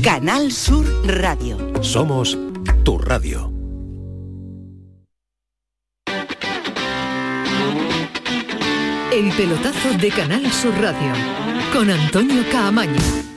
Canal Sur Radio. Somos tu radio. El pelotazo de Canal Sur Radio con Antonio Caamaño.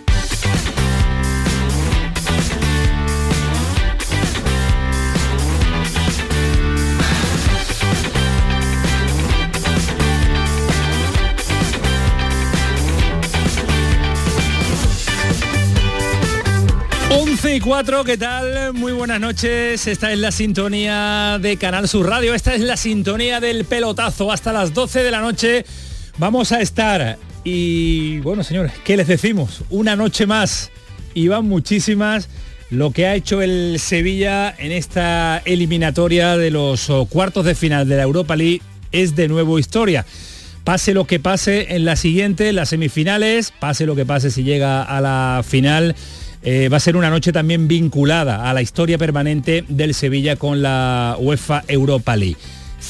Y 4, ¿qué tal? Muy buenas noches. Esta es la sintonía de Canal Sur Radio. Esta es la sintonía del pelotazo. Hasta las 12 de la noche vamos a estar. Y bueno, señores, ¿qué les decimos? Una noche más. Y van muchísimas lo que ha hecho el Sevilla en esta eliminatoria de los oh, cuartos de final de la Europa League es de nuevo historia. Pase lo que pase en la siguiente, las semifinales, pase lo que pase si llega a la final eh, va a ser una noche también vinculada a la historia permanente del Sevilla con la UEFA Europa League.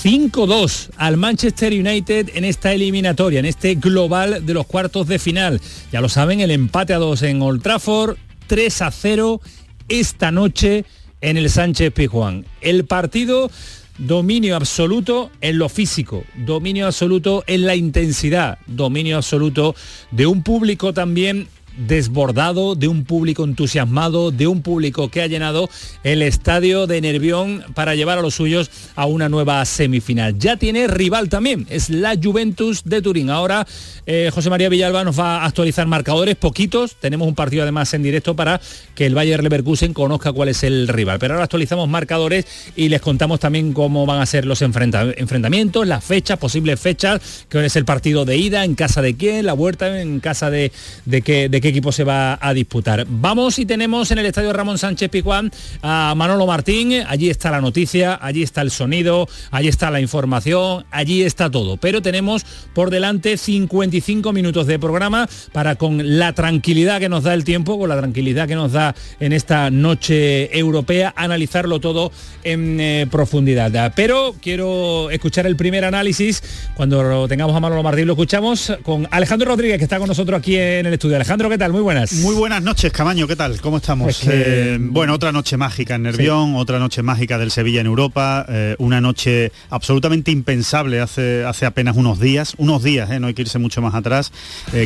5-2 al Manchester United en esta eliminatoria, en este global de los cuartos de final. Ya lo saben, el empate a 2 en Old Trafford, 3 0 esta noche en el Sánchez Pizjuán. El partido dominio absoluto en lo físico, dominio absoluto en la intensidad, dominio absoluto de un público también desbordado, de un público entusiasmado, de un público que ha llenado el estadio de Nervión para llevar a los suyos a una nueva semifinal. Ya tiene rival también, es la Juventus de Turín. Ahora eh, José María Villalba nos va a actualizar marcadores, poquitos. Tenemos un partido además en directo para que el Bayer Leverkusen conozca cuál es el rival. Pero ahora actualizamos marcadores y les contamos también cómo van a ser los enfrentamientos, las fechas, posibles fechas, que es el partido de ida, en casa de quién, la vuelta en casa de, de qué, de equipo se va a disputar. Vamos y tenemos en el estadio Ramón Sánchez Picuán a Manolo Martín, allí está la noticia, allí está el sonido, allí está la información, allí está todo. Pero tenemos por delante 55 minutos de programa para con la tranquilidad que nos da el tiempo, con la tranquilidad que nos da en esta noche europea, analizarlo todo en eh, profundidad. Pero quiero escuchar el primer análisis, cuando tengamos a Manolo Martín lo escuchamos con Alejandro Rodríguez, que está con nosotros aquí en el estudio. Alejandro, ¿qué tal? Muy buenas. Muy buenas noches, Camaño, ¿qué tal? ¿Cómo estamos? Eh, bueno, otra noche mágica en Nervión, otra noche mágica del Sevilla en Europa, eh, una noche absolutamente impensable hace, hace apenas unos días, unos días, no hay que irse mucho más atrás.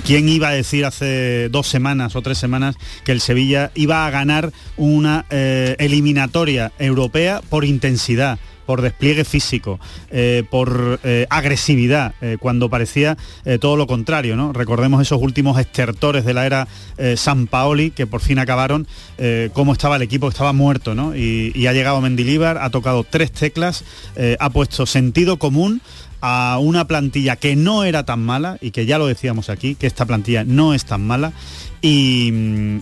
¿Quién iba a decir hace dos semanas o tres semanas que el Sevilla iba a ganar una eliminatoria europea por intensidad? Por despliegue físico, eh, por eh, agresividad, eh, cuando parecía todo lo contrario. ¿no? Recordemos esos últimos estertores de la era San Paoli, que por fin acabaron, cómo estaba el equipo, estaba muerto, ¿no? y, y ha llegado Mendilíbar, ha tocado tres teclas, ha puesto sentido común a una plantilla que no era tan mala y que ya lo decíamos aquí, que esta plantilla no es tan mala y,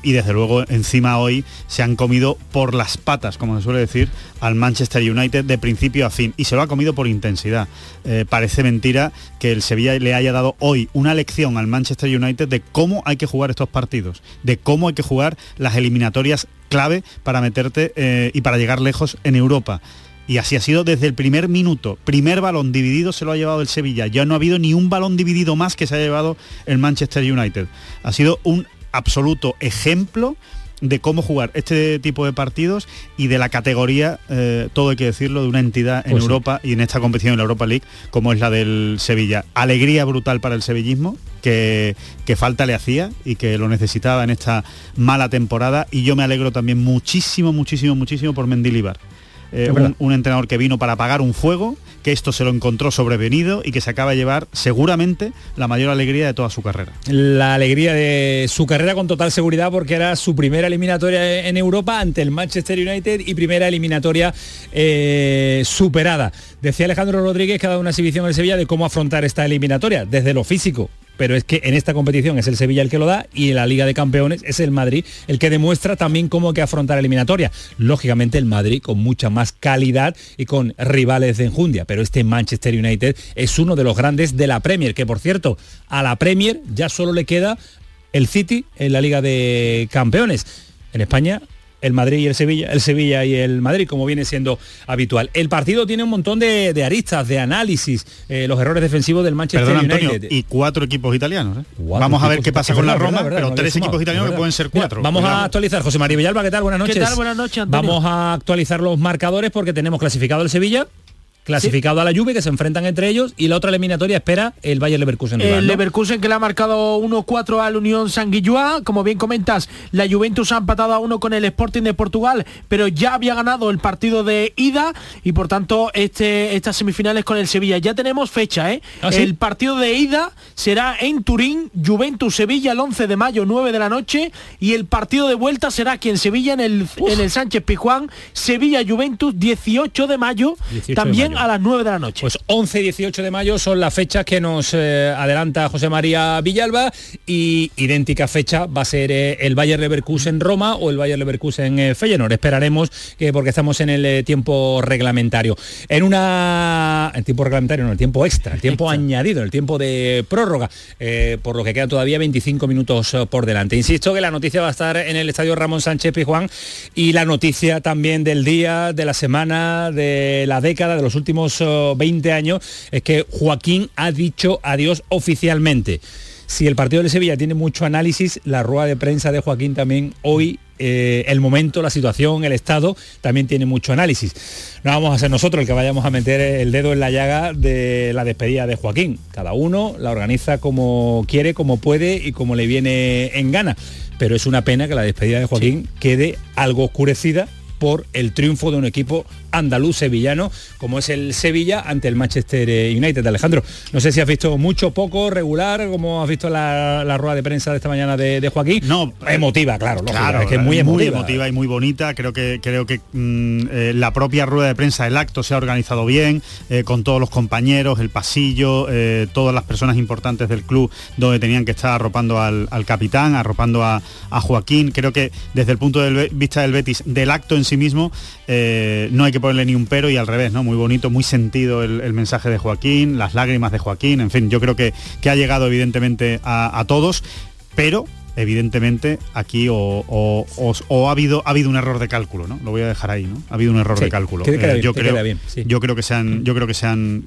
desde luego encima hoy se han comido por las patas, como se suele decir, al Manchester United de principio a fin y se lo ha comido por intensidad. Eh, parece mentira que el Sevilla le haya dado hoy una lección al Manchester United de cómo hay que jugar estos partidos, de cómo hay que jugar las eliminatorias clave para meterte eh, y para llegar lejos en Europa. Y así ha sido desde el primer minuto. Primer balón dividido se lo ha llevado el Sevilla. Ya no ha habido ni un balón dividido más que se haya llevado el Manchester United. Ha sido un absoluto ejemplo de cómo jugar este tipo de partidos y de la categoría, eh, todo hay que decirlo, de una entidad en pues Europa y en esta competición en la Europa League como es la del Sevilla. Alegría brutal para el sevillismo, que, que, falta le hacía y que lo necesitaba en esta mala temporada y yo me alegro también muchísimo, muchísimo, muchísimo por Mendilibar. Eh, un, entrenador que vino para apagar un fuego, que esto se lo encontró sobrevenido y que se acaba de llevar seguramente la mayor alegría de toda su carrera. La alegría de su carrera con total seguridad porque era su primera eliminatoria en Europa ante el Manchester United y primera eliminatoria eh, superada. Decía Alejandro Rodríguez que ha dado una exhibición en Sevilla de cómo afrontar esta eliminatoria, desde lo físico, pero es que en esta competición es el Sevilla el que lo da y en la Liga de Campeones es el Madrid el que demuestra también cómo hay que afrontar eliminatoria. Lógicamente el Madrid con mucha más calidad y con rivales de enjundia, pero este Manchester United es uno de los grandes de la Premier, que por cierto, a la Premier ya solo le queda el City en la Liga de Campeones. En España el Madrid y el Sevilla, el Sevilla y el Madrid, como viene siendo habitual. El partido tiene un montón de, aristas, de análisis, eh, los errores defensivos del Manchester United. y cuatro equipos italianos. ¿eh? Vamos a ver qué pasa con la Roma, pero tres equipos italianos que pueden ser cuatro. vamos a actualizar, José María Villalba, ¿qué tal? Buenas noches. ¿Qué tal? Buenas noches, Vamos a actualizar los marcadores porque tenemos clasificado el Sevilla clasificado a la Juve, que se enfrentan entre ellos, y la otra eliminatoria espera el Bayern Leverkusen. El Leverkusen que le ha marcado 1-4 al Unión San como bien comentas, la Juventus ha empatado a uno con el Sporting de Portugal, pero ya había ganado el partido de ida y por tanto este, estas semifinales con el Sevilla. Ya tenemos fecha, ¿eh? ¿Ah, el partido de ida será en Turín, Juventus-Sevilla el 11 de mayo, 9 de la noche, y el partido de vuelta será aquí en Sevilla, en el, en el Sánchez Pijuán, Sevilla-Juventus, 18 de mayo, también a las 9 de la noche. Pues 11 y 18 de mayo son las fechas que nos eh, adelanta José María Villalba y idéntica fecha va a ser eh, el Bayer Leverkusen Roma o el Bayer Leverkusen eh, Feyenoord. Esperaremos que porque estamos en el tiempo reglamentario. En una en tiempo reglamentario, no, el tiempo extra, el tiempo añadido, el tiempo de prórroga, por lo que queda todavía 25 minutos por delante. Insisto que la noticia va a estar en el estadio Ramón Sánchez Pijuán y la noticia también del día, de la semana, de la década, de los últimos últimos 20 años es que Joaquín ha dicho adiós oficialmente. Si el partido de Sevilla tiene mucho análisis, la rueda de prensa de Joaquín también hoy eh, el momento, la situación, el estado, también tiene mucho análisis. No vamos a ser nosotros el que vayamos a meter el dedo en la llaga de la despedida de Joaquín. Cada uno la organiza como quiere, como puede y como le viene en gana. Pero es una pena que la despedida de Joaquín quede algo oscurecida por el triunfo de un equipo andaluz sevillano como es el Sevilla ante el Manchester United. Alejandro, no sé si has visto mucho, poco, regular, como has visto la, rueda de prensa de esta mañana de, Joaquín. No, emotiva, claro, claro, es que es muy emotiva. y muy bonita. Creo que creo que mm, eh, la propia rueda de prensa, el acto se ha organizado bien, eh, con todos los compañeros, el pasillo, eh, todas las personas importantes del club donde tenían que estar arropando al, capitán, arropando a, a, Joaquín. Creo que desde el punto de vista del Betis, del acto en sí mismo, no hay que ponerle ni un pero y al revés, ¿no? Muy bonito, muy sentido el, mensaje de Joaquín, las lágrimas de Joaquín, en fin, yo creo que, que ha llegado evidentemente a todos, pero evidentemente aquí o, ha habido ha habido un error de cálculo, ¿no? Lo voy a dejar ahí, ¿no? Ha habido un error de cálculo. Eh, yo, creo, yo creo que se han, yo creo que se han,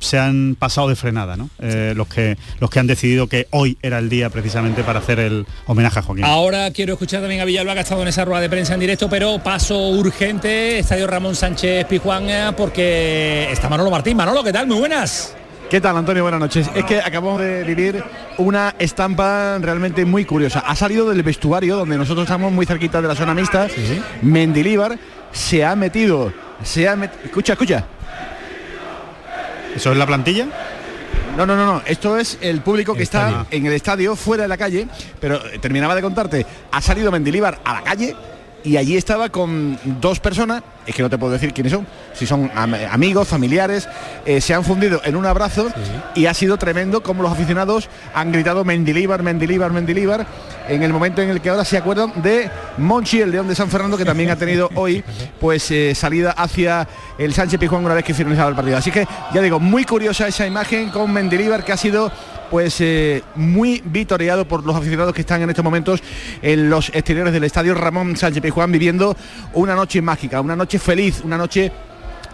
se han, pasado de frenada, ¿no? Eh, los que los que han decidido que hoy era el día precisamente para hacer el homenaje a Joaquín. Ahora quiero escuchar también a Villalba que ha estado en esa rueda de prensa en directo, pero paso urgente, Estadio Ramón Sánchez Pijuán, eh, porque está Manolo Martín. Manolo, ¿qué tal? Muy buenas. ¿Qué tal, Antonio? Buenas noches. Es que acabamos de vivir una estampa realmente muy curiosa. Ha salido del vestuario, donde nosotros estamos muy cerquita de la zona mixta. Mendilíbar se ha metido, se ha Escucha, escucha. ¿Eso es la plantilla? No, no, no, no. Esto es el público que está en el estadio, fuera de la calle. Pero eh, terminaba de contarte, ha salido Mendilíbar a la calle y allí estaba con dos personas, es que no te puedo decir quiénes son, si son amigos, familiares, eh, se han fundido en un abrazo y ha sido tremendo como los aficionados han gritado Mendilibar, Mendilibar, Mendilibar, en el momento en el que ahora se acuerdan de Monchi, el León de San Fernando, que también ha tenido hoy pues eh, salida hacia el Sánchez Pijuán una vez que finalizado el partido. Así que ya digo, muy curiosa esa imagen con Mendilibar que ha sido pues eh, muy vitoreado por los aficionados que están en estos momentos en los exteriores del estadio Ramón Sánchez Pizjuán viviendo una noche mágica, una noche feliz, una noche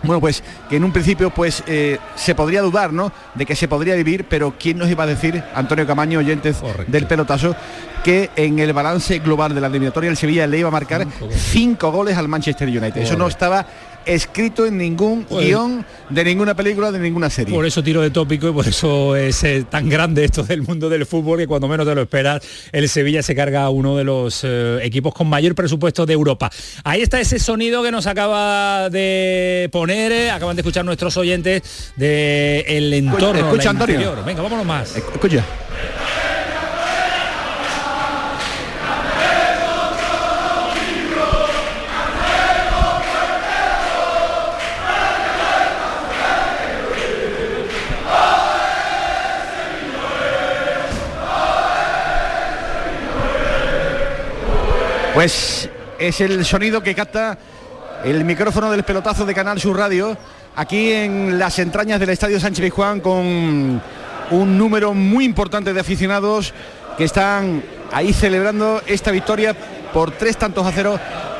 bueno, pues que en un principio pues eh, se podría dudar, ¿no? De que se podría vivir, pero ¿quién nos iba a decir, Antonio Camaño, oyentes del pelotazo, que en el balance global de la eliminatoria el Sevilla le iba a marcar cinco goles al Manchester United? Eso no estaba escrito en ningún pues- guion de ninguna película, de ninguna serie. Por eso tiro de tópico y por eso es eh, tan grande esto del mundo del fútbol que cuando menos te lo esperas, el Sevilla se carga a uno de los eh, equipos con mayor presupuesto de Europa. Ahí está ese sonido que nos acaba de poner, eh, acaban de escuchar nuestros oyentes del el entorno. Escucha, Antonio. Venga, vámonos más. Escucha. Pues es el sonido que capta el micrófono del pelotazo de Canal Sur Radio, aquí en las entrañas del Estadio Sánchez Juan con un número muy importante de aficionados que están ahí celebrando esta victoria por tres tantos a cero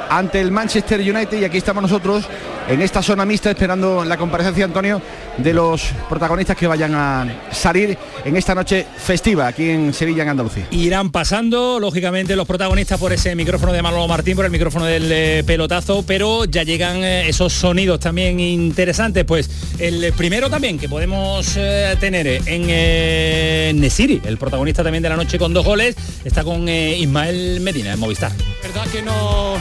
ante el Manchester United y aquí estamos nosotros en esta zona mixta esperando la comparecencia, Antonio, de los protagonistas que vayan a salir en esta noche festiva aquí en Sevilla, en Andalucía. Irán pasando, lógicamente, los protagonistas por ese micrófono de Manolo Martín, por el micrófono del eh, pelotazo, pero ya llegan eh, esos sonidos también interesantes. Pues el primero también que podemos eh, tener en Nesiri, el protagonista también de la noche con dos goles, está con Ismael Medina en Movistar. Verdad que no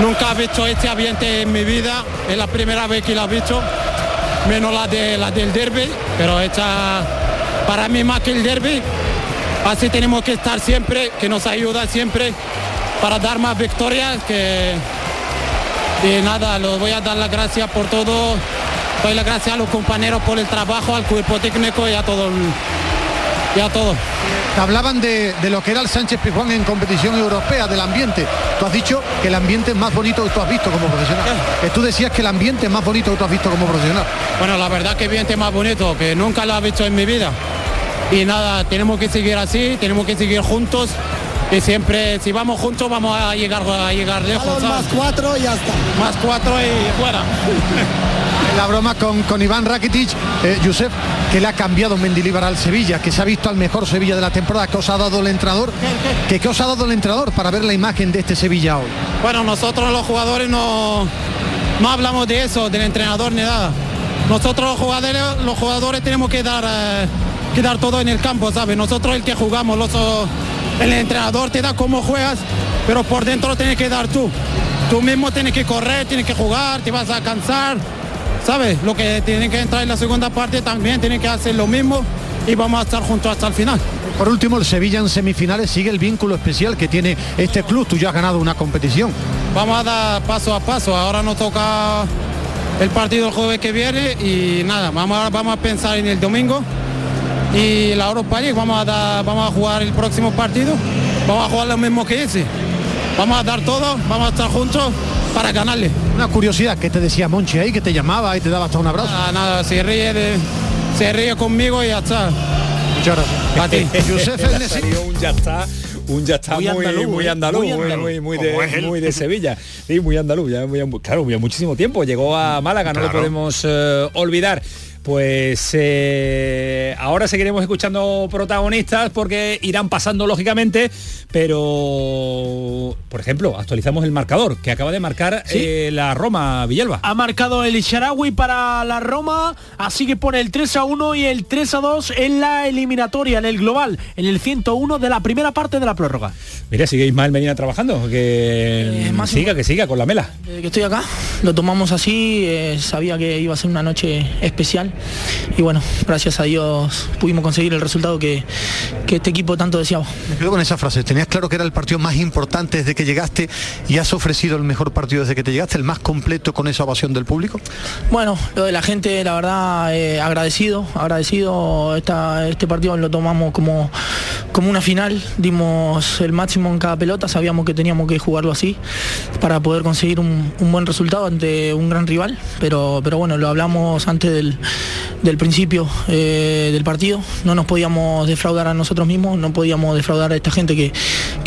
nunca he visto este ambiente en mi vida, es la primera vez que lo he visto, menos la, de, la del derby, pero esta para mí más que el derby, así tenemos que estar siempre, que nos ayuda siempre para dar más victorias, que y nada, les voy a dar las gracias por todo, doy las gracias a los compañeros por el trabajo, al cuerpo técnico y a todo el ya todo. Hablaban de, lo que era el Sánchez Pizjuán en competición europea, del ambiente. Tú has dicho que el ambiente es más bonito que tú has visto como profesional. Que tú decías que el ambiente es más bonito que tú has visto como profesional. Bueno, la verdad que el ambiente es más bonito, que nunca lo he visto en mi vida. Y nada, tenemos que seguir así, tenemos que seguir juntos y siempre si vamos juntos vamos a llegar a llegar lejos. Más cuatro y ya está. Más cuatro y fuera. la broma con, con Iván Rakitic, eh, Josep, que le ha cambiado Mendilibar al Sevilla, que se ha visto al mejor Sevilla de la temporada, que os ha dado el entrenador, que os ha dado el entrenador para ver la imagen de este Sevilla hoy. Bueno, nosotros los jugadores no, no hablamos de eso, del entrenador ni nada. Nosotros los jugadores, los jugadores tenemos que dar, eh, que dar todo en el campo, ¿sabes? Nosotros el que jugamos, los, el entrenador te da cómo juegas, pero por dentro lo tienes que dar tú. Tú mismo tienes que correr, tienes que jugar, te vas a cansar ¿sabes? Lo que tienen que entrar en la segunda parte también tienen que hacer lo mismo y vamos a estar juntos hasta el final. Por último, el Sevilla en semifinales sigue el vínculo especial que tiene este club. Tú ya has ganado una competición. Vamos a dar paso a paso. Ahora nos toca el partido el jueves que viene y nada, vamos a, vamos a pensar en el domingo y la Europa League. Vamos a, dar, vamos a jugar el próximo partido. Vamos a jugar lo mismo que ese. Vamos a dar todo, vamos a estar juntos para ganarle. Una curiosidad, que te decía Monchi ahí? Que te llamaba y te daba hasta un abrazo. Nada, nada, se ríe, de, se ríe conmigo y ya está. Muchas gracias. A ti. un ya está un ya está muy, andaluz, muy, andaluz, muy, muy, de, muy de Sevilla. Sí, muy andaluz, ya, claro, ya muchísimo tiempo. Llegó a Málaga, no lo podemos eh, olvidar. Pues eh, ahora seguiremos escuchando protagonistas porque irán pasando lógicamente, pero por ejemplo, actualizamos el marcador que acaba de marcar eh, la Roma Villalba. Ha marcado el Isharawi para la Roma, así que pone el 3 a 1 y el 3 a 2 en la eliminatoria, en el global, en el 101 de la primera parte de la prórroga. Mira, sigue Ismael Medina trabajando, que eh, siga, que siga con la mela. que estoy acá, lo tomamos así, sabía que iba a ser una noche especial y bueno, gracias a Dios pudimos conseguir el resultado que, este equipo tanto deseaba. Me quedo con esa frase, tenías claro que era el partido más importante desde que llegaste y has ofrecido el mejor partido desde que te llegaste, el más completo con esa ovación del público. Bueno, lo de la gente, la verdad, eh, agradecido, agradecido, este partido lo tomamos como, como una final, dimos el máximo en cada pelota, sabíamos que teníamos que jugarlo así para poder conseguir un, buen resultado ante un gran rival, pero, pero bueno, lo hablamos antes del, del principio eh, del partido. No nos podíamos defraudar a nosotros mismos, no podíamos defraudar a esta gente que,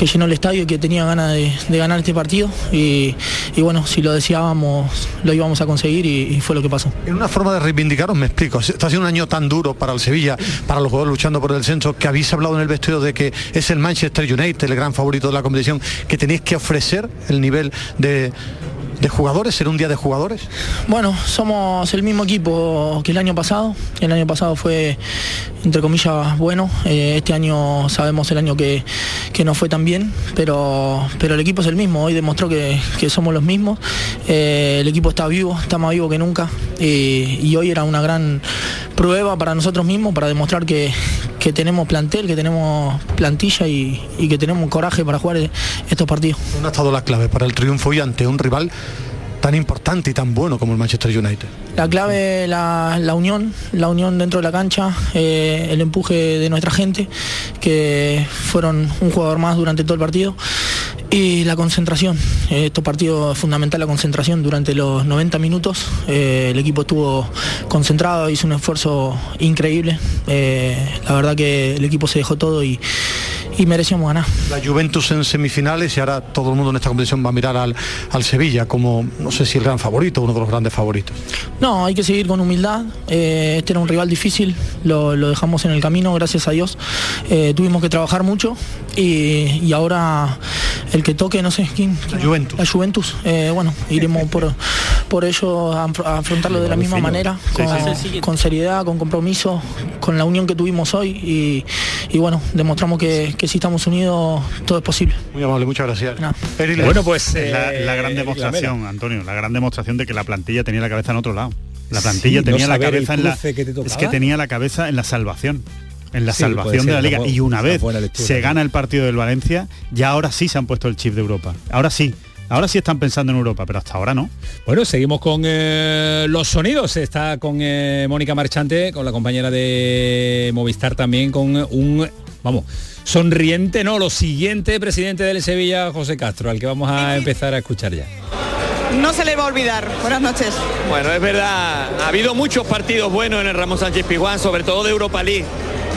llenó el estadio y que tenía ganas de, ganar este partido. Y, bueno, si lo deseábamos, lo íbamos a conseguir y, fue lo que pasó. En una forma de reivindicaros, me explico, está siendo un año tan duro para el Sevilla, para los jugadores luchando por el centro, que habéis hablado en el vestido de que es el Manchester United, el gran favorito de la competición, que tenéis que ofrecer el nivel de de jugadores? ¿Será un día de jugadores? Bueno, somos el mismo equipo que el año pasado. El año pasado fue, entre comillas, bueno. Eh, este año sabemos el año que, que, no fue tan bien, pero, pero el equipo es el mismo. Hoy demostró que, somos los mismos. Eh, el equipo está vivo, está más vivo que nunca. y hoy era una gran prueba para nosotros mismos, para demostrar que, que tenemos plantel, que tenemos plantilla y, y, que tenemos coraje para jugar estos partidos. ¿Dónde ha estado la clave para el triunfo y ante un rival tan importante y tan bueno como el Manchester United? La clave, la, la unión, la unión dentro de la cancha, eh, el empuje de nuestra gente, que fueron un jugador más durante todo el partido, y la concentración. Eh, estos partidos fundamental la concentración durante los 90 minutos. Eh, el equipo estuvo concentrado, hizo un esfuerzo increíble. la verdad que el equipo se dejó todo y y merecíamos ganar. La Juventus en semifinales y ahora todo el mundo en esta competición va a mirar al, al Sevilla como, no sé si el gran favorito, uno de los grandes favoritos. No, hay que seguir con humildad. Eh, este era un rival difícil, lo, lo dejamos en el camino, gracias a Dios. Eh, tuvimos que trabajar mucho y, y ahora el que toque, no sé quién. La Juventus. La Juventus. Eh, bueno, iremos por, por ello a, afr- a afrontarlo de la misma manera, Sí, con, sí. con seriedad, con compromiso, con la unión que tuvimos hoy y, y bueno, demostramos que, que si estamos unidos todo es posible. Muy amable, muchas gracias. Eric, Bueno, pues Es la, eh, la gran demostración. Antonio, la gran demostración de que la plantilla tenía la cabeza en otro lado. La plantilla Sí, no tenía la cabeza en la que te es que tenía la cabeza en la salvación. En la Sí, salvación ser, de la liga. Y una una vez lectura, se gana el partido del Valencia, ya ahora sí se han puesto el chip de Europa. Ahora sí. Ahora sí están pensando en Europa, pero hasta ahora no. Bueno, seguimos con eh, los sonidos. Está con eh, Mónica Marchante, con la compañera de Movistar también, con un, vamos, sonriente, no, lo siguiente, presidente del Sevilla, José Castro, al que vamos a empezar a escuchar ya. No se le va a olvidar. Buenas noches. Bueno, es verdad, ha habido muchos partidos buenos en el Ramón Sánchez Pizjuán, sobre todo de Europa League.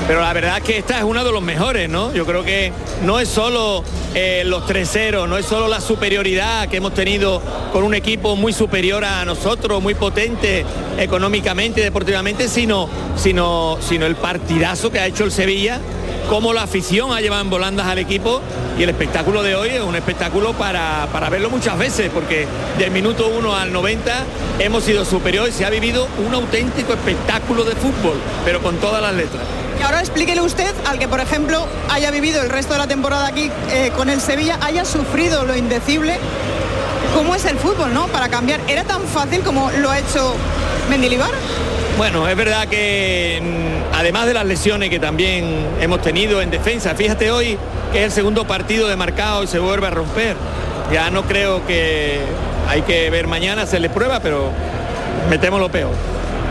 Pero la verdad es que esta es uno de los mejores, ¿no? Yo creo que no es solo eh, los 3-0, no es solo la superioridad que hemos tenido con un equipo muy superior a nosotros, muy potente económicamente y deportivamente, sino, sino, sino el partidazo que ha hecho el Sevilla, cómo la afición ha llevado en volandas al equipo y el espectáculo de hoy es un espectáculo para, para verlo muchas veces, porque del minuto 1 al 90 hemos sido superiores se ha vivido un auténtico espectáculo de fútbol, pero con todas las letras. Y ahora explíquele usted al que, por ejemplo, haya vivido el resto de la temporada aquí eh, con el Sevilla, haya sufrido lo indecible. ¿Cómo es el fútbol, no? Para cambiar. ¿Era tan fácil como lo ha hecho Mendilibar? Bueno, es verdad que mm, además de las lesiones que también hemos tenido en defensa, fíjate hoy que es el segundo partido de marcado y se vuelve a romper. Ya no creo que hay que ver mañana, hacerle prueba, pero metemos lo peor.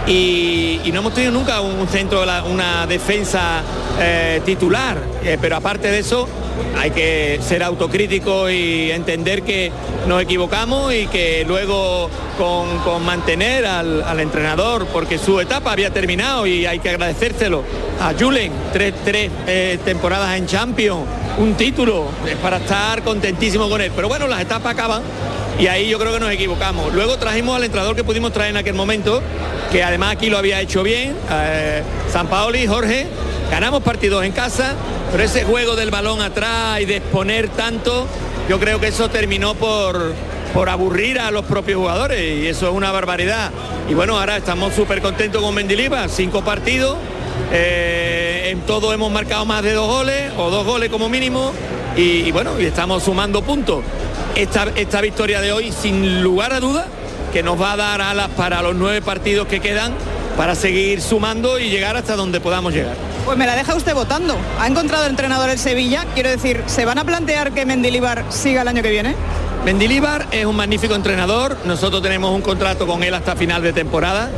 Y, no hemos tenido nunca un centro, una defensa eh, titular, Eh, pero aparte de eso hay que ser autocrítico y entender que nos equivocamos y que luego con, con mantener al, al entrenador, porque su etapa había terminado y hay que agradecérselo a Julen, tres, tres eh, temporadas en Champions, un título, es para estar contentísimo con él. Pero bueno, las etapas acaban y ahí yo creo que nos equivocamos. Luego trajimos al entrenador que pudimos traer en aquel momento, que además aquí lo había hecho bien, eh, San Paoli, Jorge, ganamos partidos en casa, pero ese juego del balón atrás y de exponer tanto, yo creo que eso terminó por, por aburrir a los propios jugadores y eso es una barbaridad. Y bueno, ahora estamos súper contentos con Mendilibar, cinco partidos, eh, en todo hemos marcado más de dos goles o dos goles como mínimo y, y bueno, y estamos sumando puntos. Esta, esta victoria de hoy, sin lugar a dudas, que nos va a dar alas para los nueve partidos que quedan para seguir sumando y llegar hasta donde podamos llegar. Pues me la deja usted votando. ¿Ha encontrado entrenador el Sevilla? Quiero decir, ¿se van a plantear que Mendilibar siga el año que viene? Mendilibar es un magnífico entrenador, nosotros tenemos un contrato con él hasta final de temporada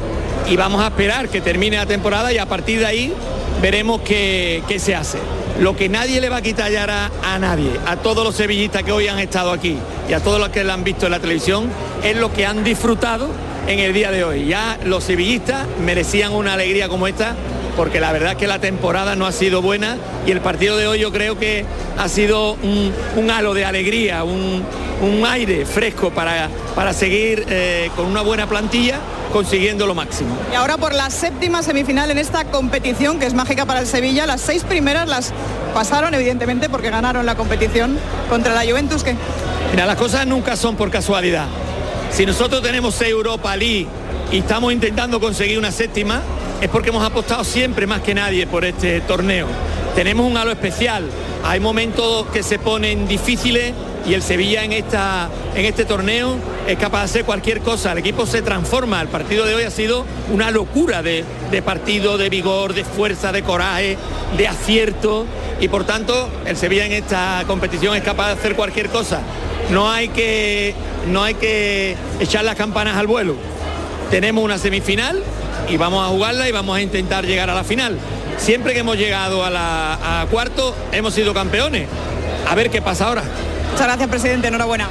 y vamos a esperar que termine la temporada y a partir de ahí veremos qué, qué se hace. Lo que nadie le va a quitar ya a, nadie, a todos los sevillistas que hoy han estado aquí y a todos los que la han visto en la televisión, es lo que han disfrutado en el día de hoy. Ya los sevillistas merecían una alegría como esta porque la verdad es que la temporada no ha sido buena y el partido de hoy yo creo que ha sido un, un halo de alegría, un, un aire fresco para, para seguir eh, con una buena plantilla consiguiendo lo máximo. Y ahora por la séptima semifinal en esta competición que es mágica para el Sevilla, las seis primeras las pasaron evidentemente porque ganaron la competición contra la Juventus que Mira, las cosas nunca son por casualidad. Si nosotros tenemos Europa League y estamos intentando conseguir una séptima, es porque hemos apostado siempre más que nadie por este torneo. Tenemos un halo especial. Hay momentos que se ponen difíciles y el Sevilla en, esta, en este torneo es capaz de hacer cualquier cosa. El equipo se transforma. El partido de hoy ha sido una locura de, de partido, de vigor, de fuerza, de coraje, de acierto. Y por tanto, el Sevilla en esta competición es capaz de hacer cualquier cosa. No hay que, no hay que echar las campanas al vuelo. Tenemos una semifinal y vamos a jugarla y vamos a intentar llegar a la final. Siempre que hemos llegado a la a cuarto hemos sido campeones. A ver qué pasa ahora. Muchas gracias, presidente. Enhorabuena.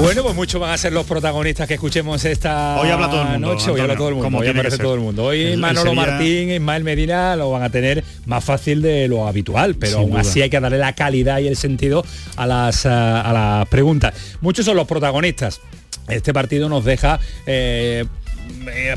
Bueno, pues muchos van a ser los protagonistas que escuchemos esta Hoy habla todo el mundo, noche. Hoy habla todo el mundo. como Hoy aparece todo el mundo. Hoy El- Manolo Sevilla- Martín, Ismael Medina lo van a tener más fácil de lo habitual, pero Sin aún duda. así hay que darle la calidad y el sentido a las, ah, a las preguntas. Muchos son los protagonistas. Este partido nos deja eh, eh,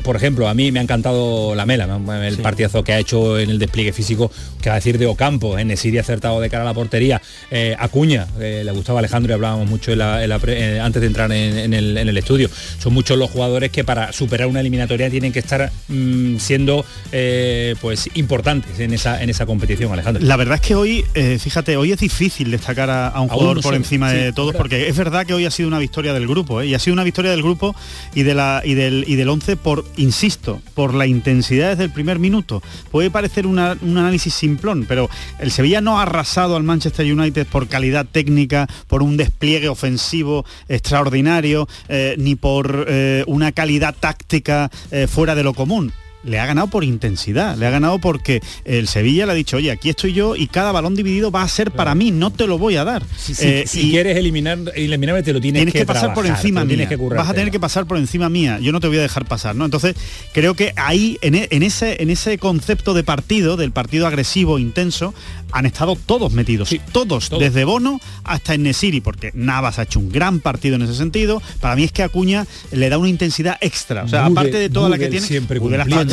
por ejemplo, a mí me ha encantado la Mela, me- el partidazo que ha hecho en el despliegue físico, que va a decir de Ocampo, en Nesiri acertado de cara a la portería, eh, Acuña, eh, le gustaba Alejandro y hablábamos mucho en la- en la pre- eh, antes de entrar en, el, en el estudio. Son muchos los jugadores que para superar una eliminatoria tienen que estar mm, siendo eh, pues importantes en esa, en esa competición, Alejandro. La verdad es que hoy, fíjate, hoy es difícil destacar a, a un A jugador por solo, encima sí, de todos, porque es verdad que hoy ha sido una victoria del grupo, y ha sido una victoria del grupo y, de la, y, del, y del 11 por, insisto, por la intensidad desde el primer minuto. Puede parecer un análisis simplón, pero el Sevilla no ha arrasado al Manchester United por calidad técnica, por un despliegue ofensivo extraordinario, eh, ni por eh, una calidad táctica eh, fuera de lo común le ha ganado por intensidad, le ha ganado porque el Sevilla le ha dicho, oye, aquí estoy yo y cada balón dividido va a ser para mí, no te lo voy a dar. Si, si- Eh, si y quieres eliminar, eliminarme te lo tienes, tienes que, pasar por encima mía, tienes que vas a tener que pasar por encima mía, yo no te voy a dejar pasar, ¿no? Entonces, creo que ahí, en, e- en ese, en ese concepto de partido, del partido agresivo, intenso, han estado todos metidos, todos, todos. desde Bono hasta Nesiri, porque Navas ha hecho un gran partido en ese sentido, para mí es que Acuña le da una intensidad extra, o sea, aparte de toda la que tiene, siempre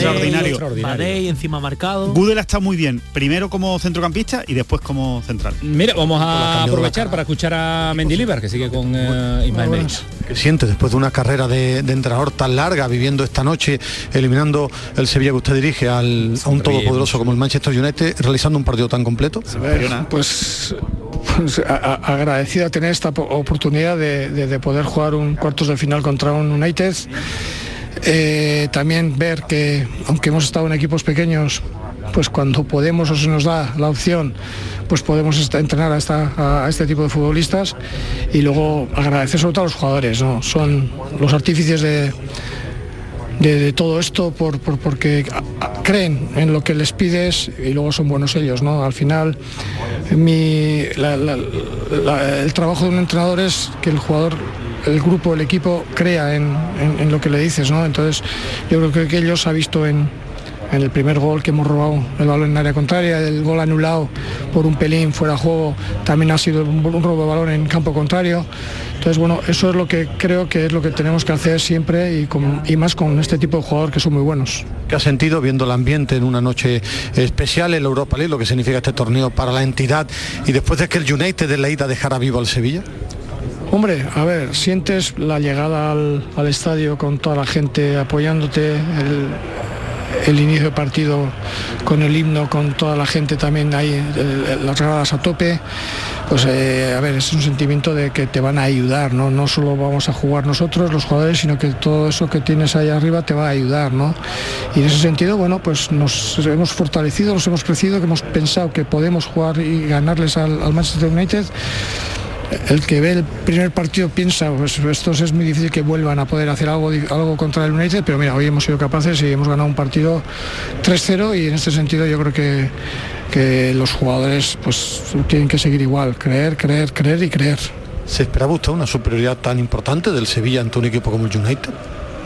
Extraordinario. Madei encima marcado. Gudel ha estado muy bien, primero como centrocampista y después como central. Mira, vamos a aprovechar para escuchar a Mendilibar, que sigue con eh, Ismael. ¿Qué siente después de una carrera de, de entrenador tan larga, viviendo esta noche, eliminando el Sevilla que usted dirige al, a un todopoderoso como el Manchester United, realizando un partido tan completo? A ver, pues, pues, a- a- agradecido a tener esta po- oportunidad de, de- de poder jugar un cuartos de final contra un United. Eh, también ver que aunque hemos estado en equipos pequeños, pues cuando podemos o se nos da la opción, pues podemos entrenar a, a este tipo de futbolistas y luego agradecer sobre todo a los jugadores, ¿no? Son los artífices de, de, todo esto por, por- porque creen en lo que les pides y luego son buenos ellos, ¿no? Al final mi- el trabajo de un entrenador es que el jugador, el grupo, el equipo crea en, en- lo que le dices, ¿no? Entonces yo creo que, ellos ha visto en, en el primer gol que hemos robado el balón en área contraria, el gol anulado por un pelín fuera de juego, también ha sido un, robo de balón en campo contrario. Entonces, bueno, eso es lo que creo que es lo que tenemos que hacer siempre y, más con este tipo de jugadores que son muy buenos. ¿Qué ha sentido viendo el ambiente en una noche especial en la Europa League, lo que significa este torneo para la entidad y después de que el United de la ida dejara vivo al Sevilla? Hombre, a ver, sientes la llegada al, estadio con toda la gente apoyándote, el, inicio de partido con el himno, con toda la gente también ahí, las gradas a tope. Pues eh, a ver, es un sentimiento de que te van a ayudar, ¿no? No solo vamos a jugar nosotros, los jugadores, sino que todo eso que tienes ahí arriba te va a ayudar, ¿no? Y en ese sentido, bueno, pues nos hemos fortalecido, nos hemos crecido, que hemos pensado que podemos jugar y ganarles al Manchester United el que ve el primer partido piensa, pues esto es muy difícil que vuelvan a poder hacer algo, algo contra el United, pero mira, hoy hemos sido capaces y hemos ganado un partido 3-0 y en este sentido yo creo que, que los jugadores pues tienen que seguir igual, creer, creer, creer y creer. ¿Se esperaba usted una superioridad tan importante del Sevilla ante un equipo como el United?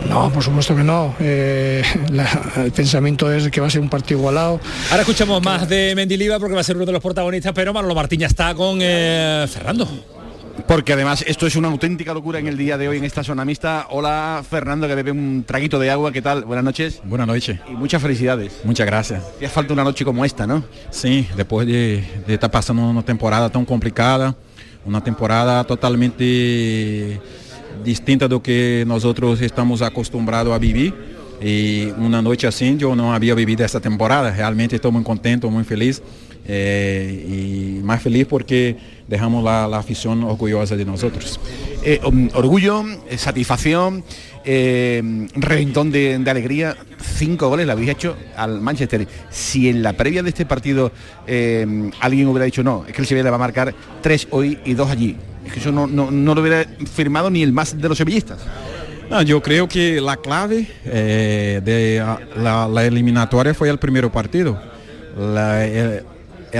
No, por supuesto que no. Eh, la- el pensamiento es que va a ser un partido igualado. Ahora escuchamos más de Mendilibar porque va a ser uno de los protagonistas, pero Manolo Martín ya está con eh, Fernando. Porque además esto es una auténtica locura en el día de hoy en esta zona mixta. Hola Fernando que bebe un traguito de agua, ¿qué tal? Buenas noches. Buenas noches. Y muchas felicidades. Muchas gracias. Hacía falta una noche como esta, ¿no? Sim, depois de estar passando uma temporada tão complicada, uma temporada totalmente distinta do que nós outros estamos acostumados a viver. E uma noite assim eu não havia vivido essa temporada. Realmente estou muito contente, muito feliz. Eh, e mais feliz porque deixamos a, a afição orgulhosa de nós outros. Eh, orgullo, eh, satisfacción, eh, reventón de, de alegría. Cinco goles le habéis hecho al Manchester. Si en la previa de este partido alguien hubiera dicho no, es que el Sevilla le va a marcar tres hoy y dos allí. Es que eso no, no, no lo hubiera firmado ni el más de los sevillistas. Não, eu creio que a clave de a, la, la eliminatória foi o primeiro partido. La- el,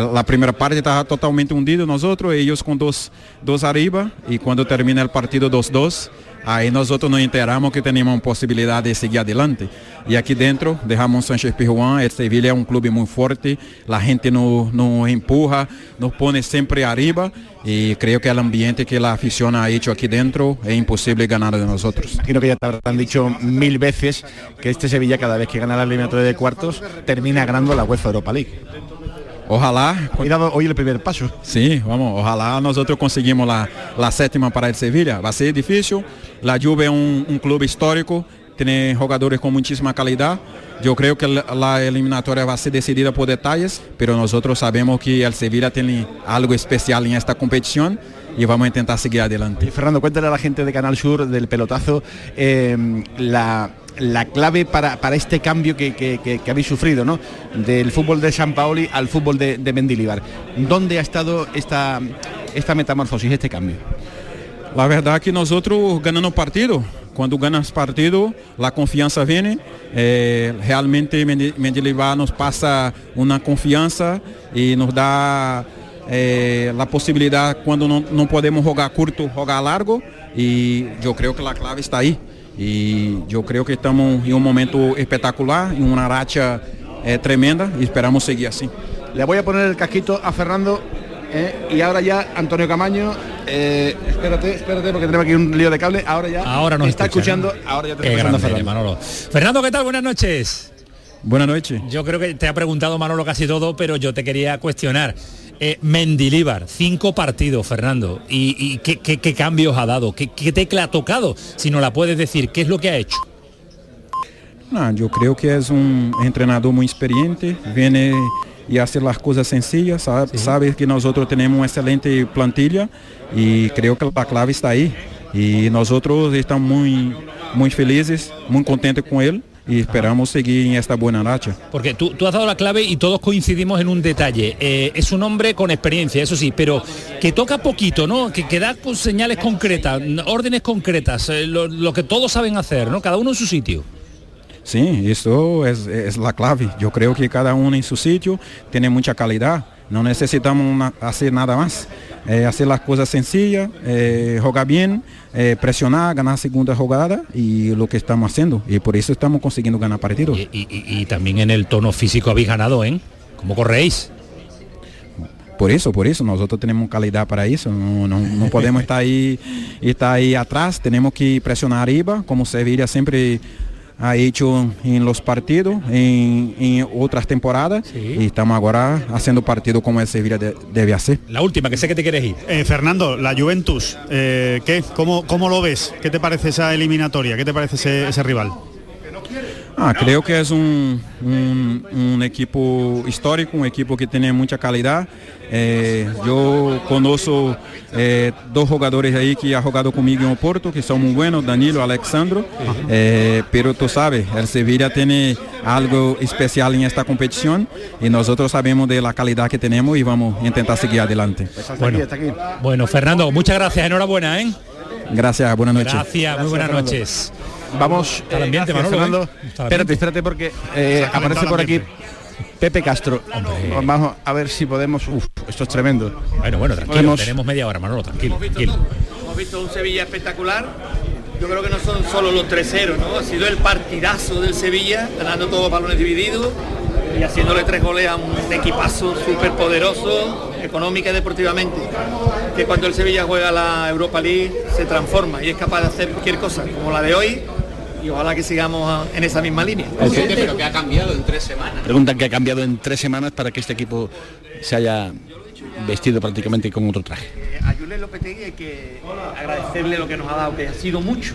la primera parte estaba totalmente hundido nosotros, ellos con dos, dos arriba y cuando termina el partido 2-2, ahí nosotros nos enteramos que teníamos posibilidad de seguir adelante. Y aquí dentro dejamos Sánchez Pizjuán, el Sevilla es un club muy fuerte, la gente nos, nos empuja, nos pone siempre arriba y creo que el ambiente que la afición ha hecho aquí dentro es imposible ganar de nosotros. Imagino que ya te habrán dicho mil veces que este Sevilla cada vez que gana la eliminatoria de cuartos termina ganando la UEFA Europa League. Ojalá. Cuidado hoy el primer paso. Sí, vamos, ojalá nosotros conseguimos la, la séptima para el Sevilla. Va a ser difícil. La Juve es un, un club histórico, tiene jugadores con muchísima calidad. Yo creo que la, eliminatoria va a ser decidida por detalles, pero nosotros sabemos que el Sevilla tiene algo especial en esta competición y vamos a intentar seguir adelante. Fernando, cuéntale a la gente de Canal Sur del pelotazo eh, la, la, clave para, para este cambio que, que, que, habéis sufrido, ¿no? Del fútbol de San Paoli al fútbol de, de Mendilibar. ¿Dónde ha estado esta, esta metamorfosis, este cambio? La verdad que nosotros ganando partido, cuando ganas partido, la confianza viene. Eh, realmente Mendilibar nos pasa una confianza y nos da eh, la posibilidad cuando no, no, podemos jugar corto, jugar largo y yo creo que la clave está ahí. Y yo creo que estamos en un momento espectacular, en una racha eh, tremenda y esperamos seguir así. Le voy a poner el casquito a Fernando eh, y ahora ya Antonio Camaño, eh, espérate, espérate porque tenemos aquí un lío de cable, ahora ya ahora nos está escucha, escuchando, ¿no? ahora ya te está grande, Fernando. Manolo. Fernando, ¿qué tal? Buenas noches. Buenas noches. Yo creo que te ha preguntado Manolo casi todo, pero yo te quería cuestionar. Eh, Mendilíbar, cinco partidos, Fernando. ¿Y, y qué, qué, qué, cambios ha dado? ¿Qué, ¿Qué, tecla ha tocado? Si no la puedes decir, ¿qué es lo que ha hecho? Yo creo que es un entrenador muy experiente, viene y hace las cosas sencillas, sabe, sí. sabe que nosotros tenemos una excelente plantilla y creo que la clave está ahí. Y nosotros estamos muy, muy felices, muy contentos con él y esperamos seguir en esta buena racha. Porque tú, tú, has dado la clave y todos coincidimos en un detalle. Eh, es un hombre con experiencia, eso sí, pero que toca poquito, ¿no? Que, que da pues, señales concretas, órdenes concretas, eh, lo, lo, que todos saben hacer, ¿no? Cada uno en su sitio. Sí, eso es, es la clave. Yo creo que cada uno en su sitio tiene mucha calidad. No necesitamos una, hacer nada más. Eh, hacer las cosas sencillas, eh, jugar bien, eh, presionar, ganar segunda jugada y lo que estamos haciendo. Y por eso estamos consiguiendo ganar partidos. Y, y, y también en el tono físico habéis ganado, ¿eh? ¿Cómo corréis? Por eso, por eso, nosotros tenemos calidad para eso, no, no, no podemos estar ahí, estar ahí atrás, tenemos que presionar arriba, como Sevilla siempre ha hecho en los partidos, en, en otras temporadas, sí. y estamos ahora haciendo partido como el Sevilla de, debe hacer. La última, que sé que te quieres ir. Eh, Fernando, la Juventus, eh, ¿qué? ¿Cómo, ¿Cómo lo ves? ¿Qué te parece esa eliminatoria? ¿Qué te parece ese, ese rival? Ah, creo que es un, un, un, equipo histórico, un equipo que tiene mucha calidad. Eh, yo conozco eh, dos jugadores ahí que han jugado conmigo en Oporto, que son muy buenos, Danilo, Alexandro. Eh, pero tú sabes, el Sevilla tiene algo especial en esta competición y nosotros sabemos de la calidad que tenemos y vamos a intentar seguir adelante. Bueno, bueno Fernando, muchas gracias, enhorabuena. ¿eh? Gracias, buenas noches. Gracias, muy buenas noches. Vamos al ambiente, gracias, Manolo, Fernando. ¿eh? Espérate, espérate porque eh, aparece por aquí Pepe Castro. Hombre. Vamos a ver si podemos. Uf, esto es tremendo. Bueno, bueno, tranquilo. Podemos... Tenemos media hora, Manolo, tranquilo. Hemos visto, tranquilo. hemos visto un Sevilla espectacular. Yo creo que no son solo los 3-0, ¿no? Ha sido el partidazo del Sevilla, ganando todos los balones divididos y haciéndole tres goles a un equipazo súper poderoso, económica y deportivamente. Que cuando el Sevilla juega la Europa League se transforma y es capaz de hacer cualquier cosa, como la de hoy, y ojalá que sigamos en esa misma línea. Pero que ha cambiado en tres semanas. Preguntan que ha cambiado en tres semanas para que este equipo se haya vestido prácticamente con otro traje. Eh, a Julen Lopetegui hay que agradecerle lo que nos ha dado, que ha sido mucho.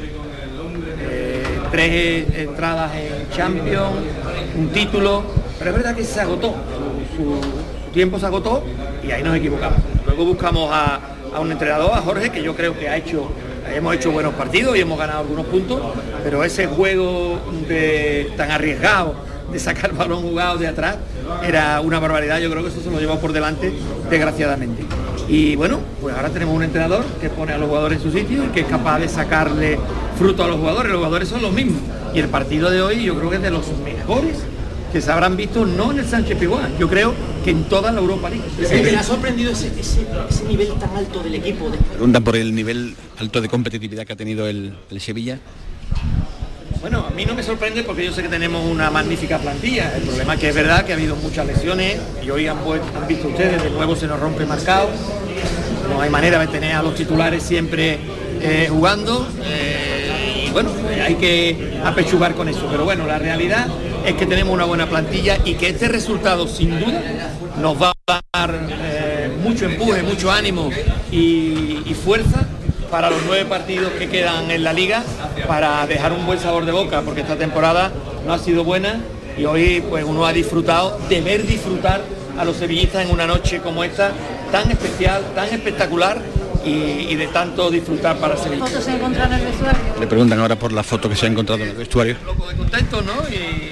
Eh, tres entradas en Champions, un título, pero es verdad que se agotó, su, su tiempo se agotó y ahí nos equivocamos. Luego buscamos a, a un entrenador, a Jorge, que yo creo que ha hecho hemos hecho buenos partidos y hemos ganado algunos puntos, pero ese juego de, tan arriesgado de sacar balón jugado de atrás era una barbaridad, yo creo que eso se lo llevó por delante, desgraciadamente. Y bueno, pues ahora tenemos un entrenador que pone a los jugadores en su sitio y que es capaz de sacarle fruto a los jugadores, los jugadores son los mismos. Y el partido de hoy yo creo que es de los mejores que se habrán visto no en el Sánchez Pizjuán, yo creo que en toda la Europa League. ¿Le ha sorprendido ese, ese- ese nivel tan alto del equipo? de- Preguntan por el nivel alto de competitividad que ha tenido el, el Sevilla. Bueno, a mí no me sorprende porque yo sé que tenemos una magnífica plantilla. El problema es que es verdad que ha habido muchas lesiones y hoy han, han visto ustedes, de nuevo se nos rompe marcado. No hay manera de tener a los titulares siempre eh, jugando. eh, y bueno, hay que apechugar con eso. Pero bueno, la realidad es que tenemos una buena plantilla y que este resultado sin duda nos va a dar eh, mucho empuje, mucho ánimo y, y fuerza para los nueve partidos que quedan en la liga para dejar un buen sabor de boca porque esta temporada no ha sido buena y hoy pues uno ha disfrutado de ver disfrutar a los sevillistas en una noche como esta tan especial, tan espectacular y, y de tanto disfrutar para Sevilla. ¿Fotos se encuentran en el vestuario? Le preguntan ahora por la foto que se ha encontrado en el vestuario. contentos, ¿no? Y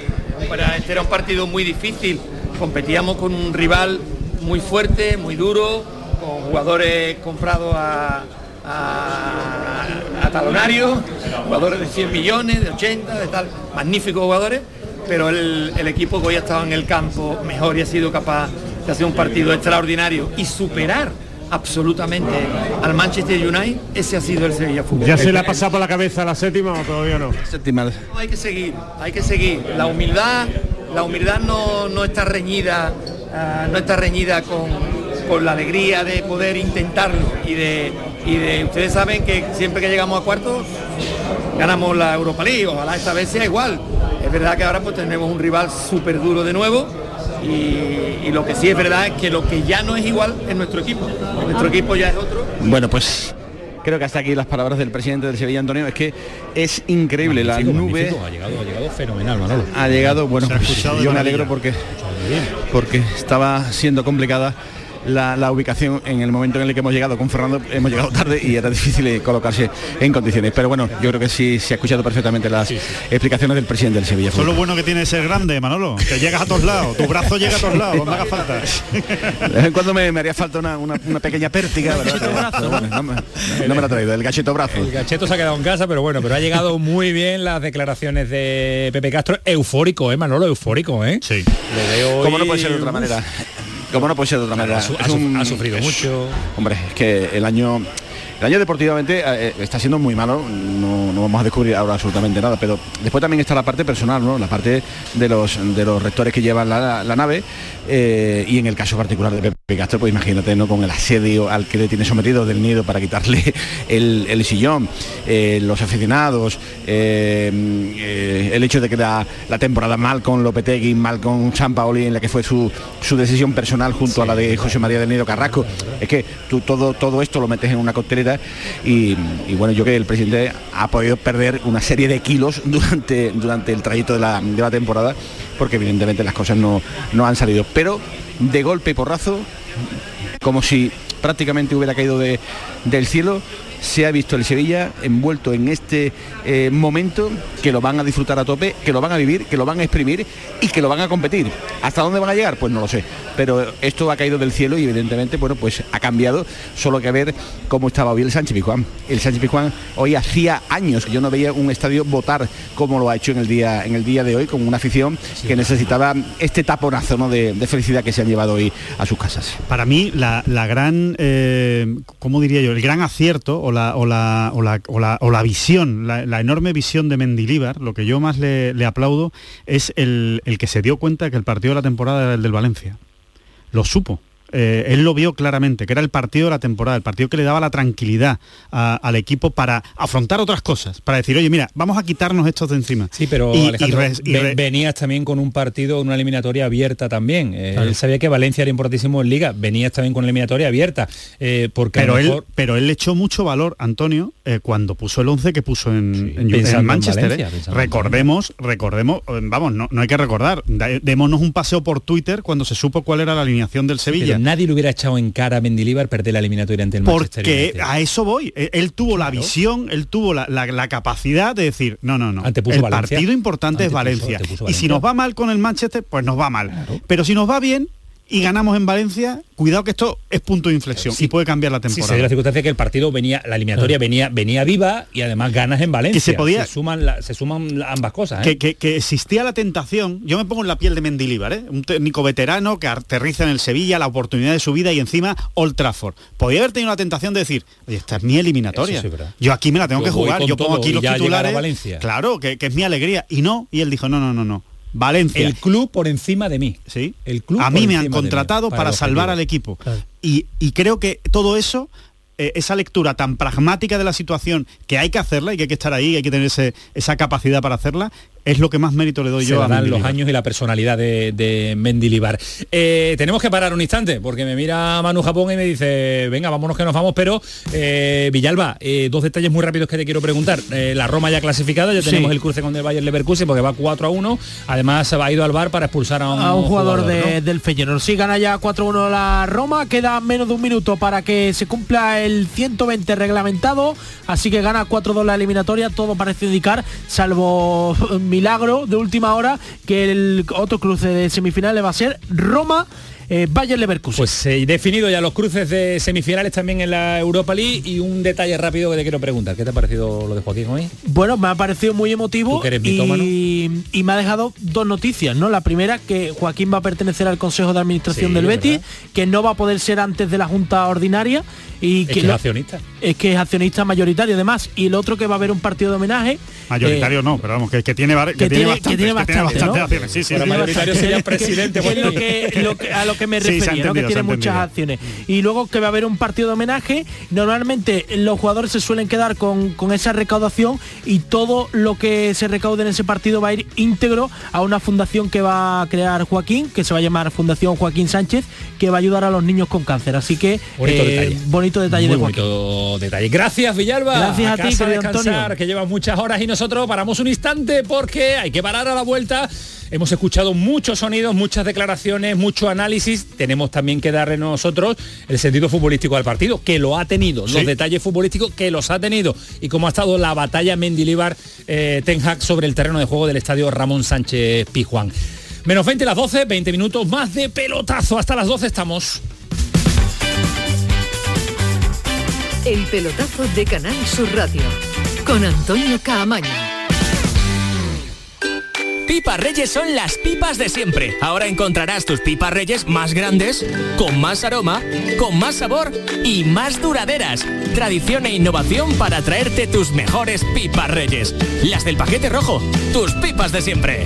para este era un partido muy difícil. Competíamos con un rival muy fuerte, muy duro, con jugadores comprados a, a, a talonario, jugadores de 100 millones, de 80, de tal, magníficos jugadores, pero el, el equipo que hoy ha estado en el campo mejor y ha sido capaz de hacer un partido extraordinario y superar absolutamente al Manchester United, ese ha sido el Sevilla Fútbol. ¿Ya se le ha pasado por la cabeza la séptima o todavía no? Séptima. No, hay que seguir, hay que seguir. La humildad, la humildad no, no está reñida, ah, no está reñida con, con la alegría de poder intentarlo y de, y de. Ustedes saben que siempre que llegamos a cuartos ganamos la Europa League, ojalá esta vez sea igual. Es verdad que ahora pues tenemos un rival súper duro de nuevo. Y, y lo que sí es verdad es que lo que ya no es igual es nuestro equipo. Nuestro equipo ya es otro. Bueno, pues creo que hasta aquí las palabras del presidente del Sevilla, Antonio. Es que es increíble la nube. Ha llegado, ha llegado fenomenal, Manolo. Ha llegado, bueno, pues, yo me alegro porque, porque estaba siendo complicada la, la ubicación en el momento en el que hemos llegado con Fernando, hemos llegado tarde y era difícil colocarse en condiciones. Pero bueno, yo creo que sí se ha escuchado perfectamente las explicaciones del presidente del Sevilla. Eso es lo bueno que tiene ser grande, Manolo, que llegas a todos lados, tu brazo llega a todos lados, donde haga falta. De vez en cuando me, me haría falta una, una- una pequeña pértiga, ¿verdad? Pero bueno, no, me, no me la ha traído, el gacheto brazo. El gacheto se ha quedado en casa, pero bueno, pero ha llegado muy bien las declaraciones de Pepe Castro. Eufórico, ¿eh, Manolo? Eufórico, ¿eh? Sí. Le veo ¿Cómo no puede ser de otra manera? ¿Cómo no puede ser de otra manera? Ha su- ha Es su- ha sufrido es- mucho. Hombre, es que el año el año deportivamente eh, está siendo muy malo, no, no vamos a descubrir ahora absolutamente nada, pero después también está la parte personal, ¿no? La parte de los de los rectores que llevan la, la nave eh, y en el caso particular de Pepe Castro, pues imagínate, ¿no? Con el asedio al que le tiene sometido del nido para quitarle el, el sillón, eh, los aficionados, eh, eh, el hecho de que la, la temporada mal con Lopetegui, mal con San Paoli, en la que fue su, su decisión personal junto a la de José María del Nido Carrasco. Es que tú todo, todo esto lo metes en una coctelera y, bueno, yo creo que el presidente ha podido perder una serie de kilos durante, durante el trayecto de la, de la temporada, porque evidentemente las cosas no, no han salido. Pero de golpe y porrazo, como si prácticamente hubiera caído de- del cielo, se ha visto el Sevilla envuelto en este eh, momento que lo van a disfrutar a tope, que lo van a vivir, que lo van a exprimir y que lo van a competir. ¿Hasta dónde van a llegar? Pues no lo sé. Pero esto ha caído del cielo y evidentemente, bueno, pues ha cambiado. Solo que ver cómo estaba hoy el Sánchez Pizjuán. El Sánchez Pizjuán hoy hacía años que yo no veía un estadio votar como lo ha hecho en el día, en el día de hoy, con una afición que necesitaba este taponazo ¿no? de, de felicidad que se han llevado hoy a sus casas. Para mí, la, la gran, eh, ¿cómo diría yo? El gran acierto o la, o la, o la, o la, visión, la, enorme visión de Mendilíbar, lo que yo más le, le aplaudo es el, el que se dio cuenta que el partido de la temporada era el del Valencia. Lo supo. Eh, él lo vio claramente, que era el partido de la temporada, el partido que le daba la tranquilidad a- al equipo para afrontar otras cosas, para decir, oye, mira, vamos a quitarnos estos de encima. Sí, pero Y- y Alejandro, res- y venías también con un partido, una eliminatoria abierta también. Eh, Claro. Él sabía que Valencia era importantísimo en Liga, venías también con una eliminatoria abierta. eh, porque pero él, pero él le echó mucho valor, Antonio, cuando puso el 11 que puso en, en- en pensando en Manchester. Recordemos, recordemos, vamos, no, no hay que recordar, da- démonos un paseo por Twitter cuando se supo cuál era la alineación del Sevilla. Nadie le hubiera echado en cara a Mendilibar perder la eliminatoria ante el Manchester Porque United. a eso voy. Él, él tuvo la visión, él tuvo la, la- la capacidad de decir, no, no, no. Antepuso el Valencia. partido importante es Antepuso- Valencia. Y si nos va mal con el Manchester, pues nos va mal. Pero si nos va bien y ganamos en Valencia, cuidado que esto es punto de inflexión y puede cambiar la Sí, temporada. se dio la circunstancia que el partido venía, la eliminatoria venía, venía viva y además ganas en Valencia. Que se podía- suman, la- se suman ambas cosas. ¿eh? que, que- que existía la tentación, yo me pongo en la piel de Mendilíbar, ¿eh? un técnico veterano que aterriza en el Sevilla, la oportunidad de su vida y encima Old Trafford. Podía haber tenido la tentación de decir, oye, esta es mi eliminatoria. Sí yo aquí me la tengo Yo que jugar, yo pongo aquí los titulares. Valencia. Claro, que, que es mi alegría. Y no, y él dijo, no, no, no, no. Valencia. El club por encima de mí. Sí. El club a mí me han contratado para, salvar al equipo. Y, y creo que todo eso, eh, esa lectura tan pragmática de la situación, que hay que hacerla y que hay que estar ahí, hay que tener ese- esa capacidad para hacerla, es lo que más mérito le doy Se yo a dan los años y la personalidad de, de Mendilibar. Eh, tenemos que parar un instante, porque me mira Manu Japón y me dice, venga, vámonos que nos vamos, pero eh, Villalba, eh, dos detalles muy rápidos que te quiero preguntar. Eh, la Roma ya clasificada, ya Sí. tenemos el cruce con el Bayern Leverkusen porque va 4 a 1. Además se ha ido al bar para expulsar a un, a un jugador, de- ¿no? del Feyenoord. Sí, gana ya 4-1 la Roma, queda menos de un minuto para que se cumpla el 120 reglamentado, así que gana 4-2 la eliminatoria, todo parece indicar, salvo un milagro de última hora, que el otro cruce de semifinales va a ser Roma. Eh, Bayern Leverkusen. Pues eh, definido ya los cruces de semifinales también en la Europa League y un detalle rápido que te quiero preguntar. ¿Qué te ha parecido lo de Joaquín hoy? Bueno, me ha parecido muy emotivo Tú que eres mitómano. y, y me ha dejado dos noticias, ¿no? La primera, que Joaquín va a pertenecer al Consejo de Administración Sí, del Betis, ¿verdad? que no va a poder ser antes de la Junta Ordinaria y Es que, que es accionista. es que es accionista mayoritario además. Y el otro que va a haber un partido de homenaje. Mayoritario eh, no, pero vamos, que, que tiene, que, que tiene tiene- bastante, que tiene bastante, ¿no? acciones. Sí, sí, Bueno, sí. mayoritario sería presidente. que es lo Joaquín. que, lo que- a lo que me Sí, refería, ¿no? que tiene muchas acciones. Y luego que va a haber un partido de homenaje, normalmente los jugadores se suelen quedar con, con esa recaudación y todo lo que se recaude en ese partido va a ir íntegro a una fundación que va a crear Joaquín, que se va a llamar Fundación Joaquín Sánchez, que va a ayudar a los niños con cáncer. Así que Bonito eh, detalle. bonito detalle Muy de Joaquín. bonito detalle. Gracias, Villalba. Gracias a ti, casa querido Antonio. que lleva muchas horas y nosotros paramos un instante porque hay que parar a la vuelta. Hemos escuchado muchos sonidos, muchas declaraciones, mucho análisis. Tenemos también que darle nosotros el sentido futbolístico al partido, que lo ha tenido, los detalles futbolísticos que los ha tenido y cómo ha estado la batalla Mendilibar eh, Ten Hag sobre el terreno de juego del estadio Ramón Sánchez Pizjuán. Menos 20 las 12, 20 minutos más de pelotazo. Hasta las 12 estamos. El pelotazo de Canal Sur Radio con Antonio Caamaño. Pipas Reyes son las pipas de siempre. Ahora encontrarás tus pipas Reyes más grandes, con más aroma, con más sabor y más duraderas. Tradición e innovación para traerte tus mejores pipas Reyes. Las del paquete rojo, tus pipas de siempre.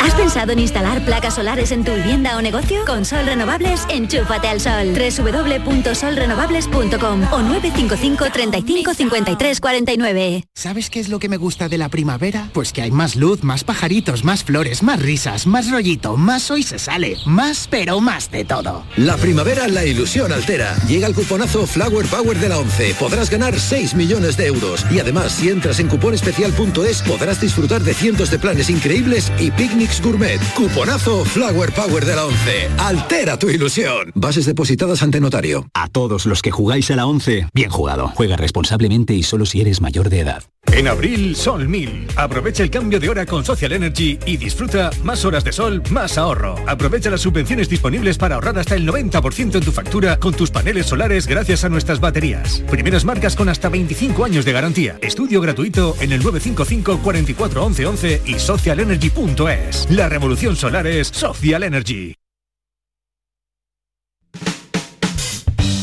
¿Has pensado en instalar placas solares en tu vivienda o negocio? Con Sol Renovables, enchúfate al sol. www.solrenovables.com o 955 35 53 49. ¿Sabes qué es lo que me gusta de la primavera? Pues que hay más luz, más pajaritos, más flores, más risas, más rollito, más hoy se sale, más pero más de todo. La primavera la ilusión altera. Llega el cuponazo Flower Power de la 11. Podrás ganar 6 millones de euros. Y además, si entras en cuponespecial.es, podrás disfrutar de cientos de planes increíbles y picnics gourmet. Cuponazo Flower Power de la 11. Altera tu ilusión. Bases depositadas ante notario. A todos los que jugáis a la 11, bien jugado. Juega responsablemente y solo si eres mayor de edad. En abril, Sol 1000. Aprovecha el cambio de hora con Social Energy y disfruta más horas de sol, más ahorro. Aprovecha las subvenciones disponibles para ahorrar hasta el 90% en tu factura con tus paneles solares gracias a nuestras baterías. Primeras marcas con hasta 25 años de garantía. Estudio gratuito en el 955 44 11 11 y socialenergy.es. La revolución solar es Social Energy.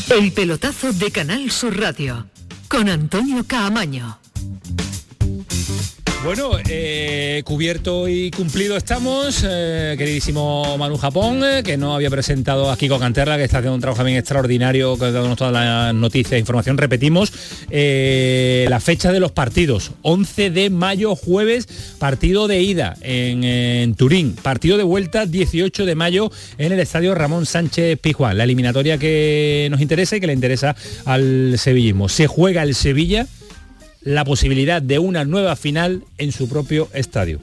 El pelotazo de Canal Sur Radio con Antonio Caamaño. Bueno, eh, cubierto y cumplido estamos, eh, queridísimo Manu Japón, eh, que no había presentado a Kiko Canterla, que está haciendo un trabajo bien extraordinario, que dándonos todas las noticias e información. Repetimos, la fecha de los partidos, 11 de mayo, jueves, partido de ida en, en, Turín, partido de vuelta 18 de mayo en el estadio Ramón Sánchez Pizjuán, la eliminatoria que nos interesa y que le interesa al sevillismo. Se juega el Sevilla la posibilidad de una nueva final en su propio estadio.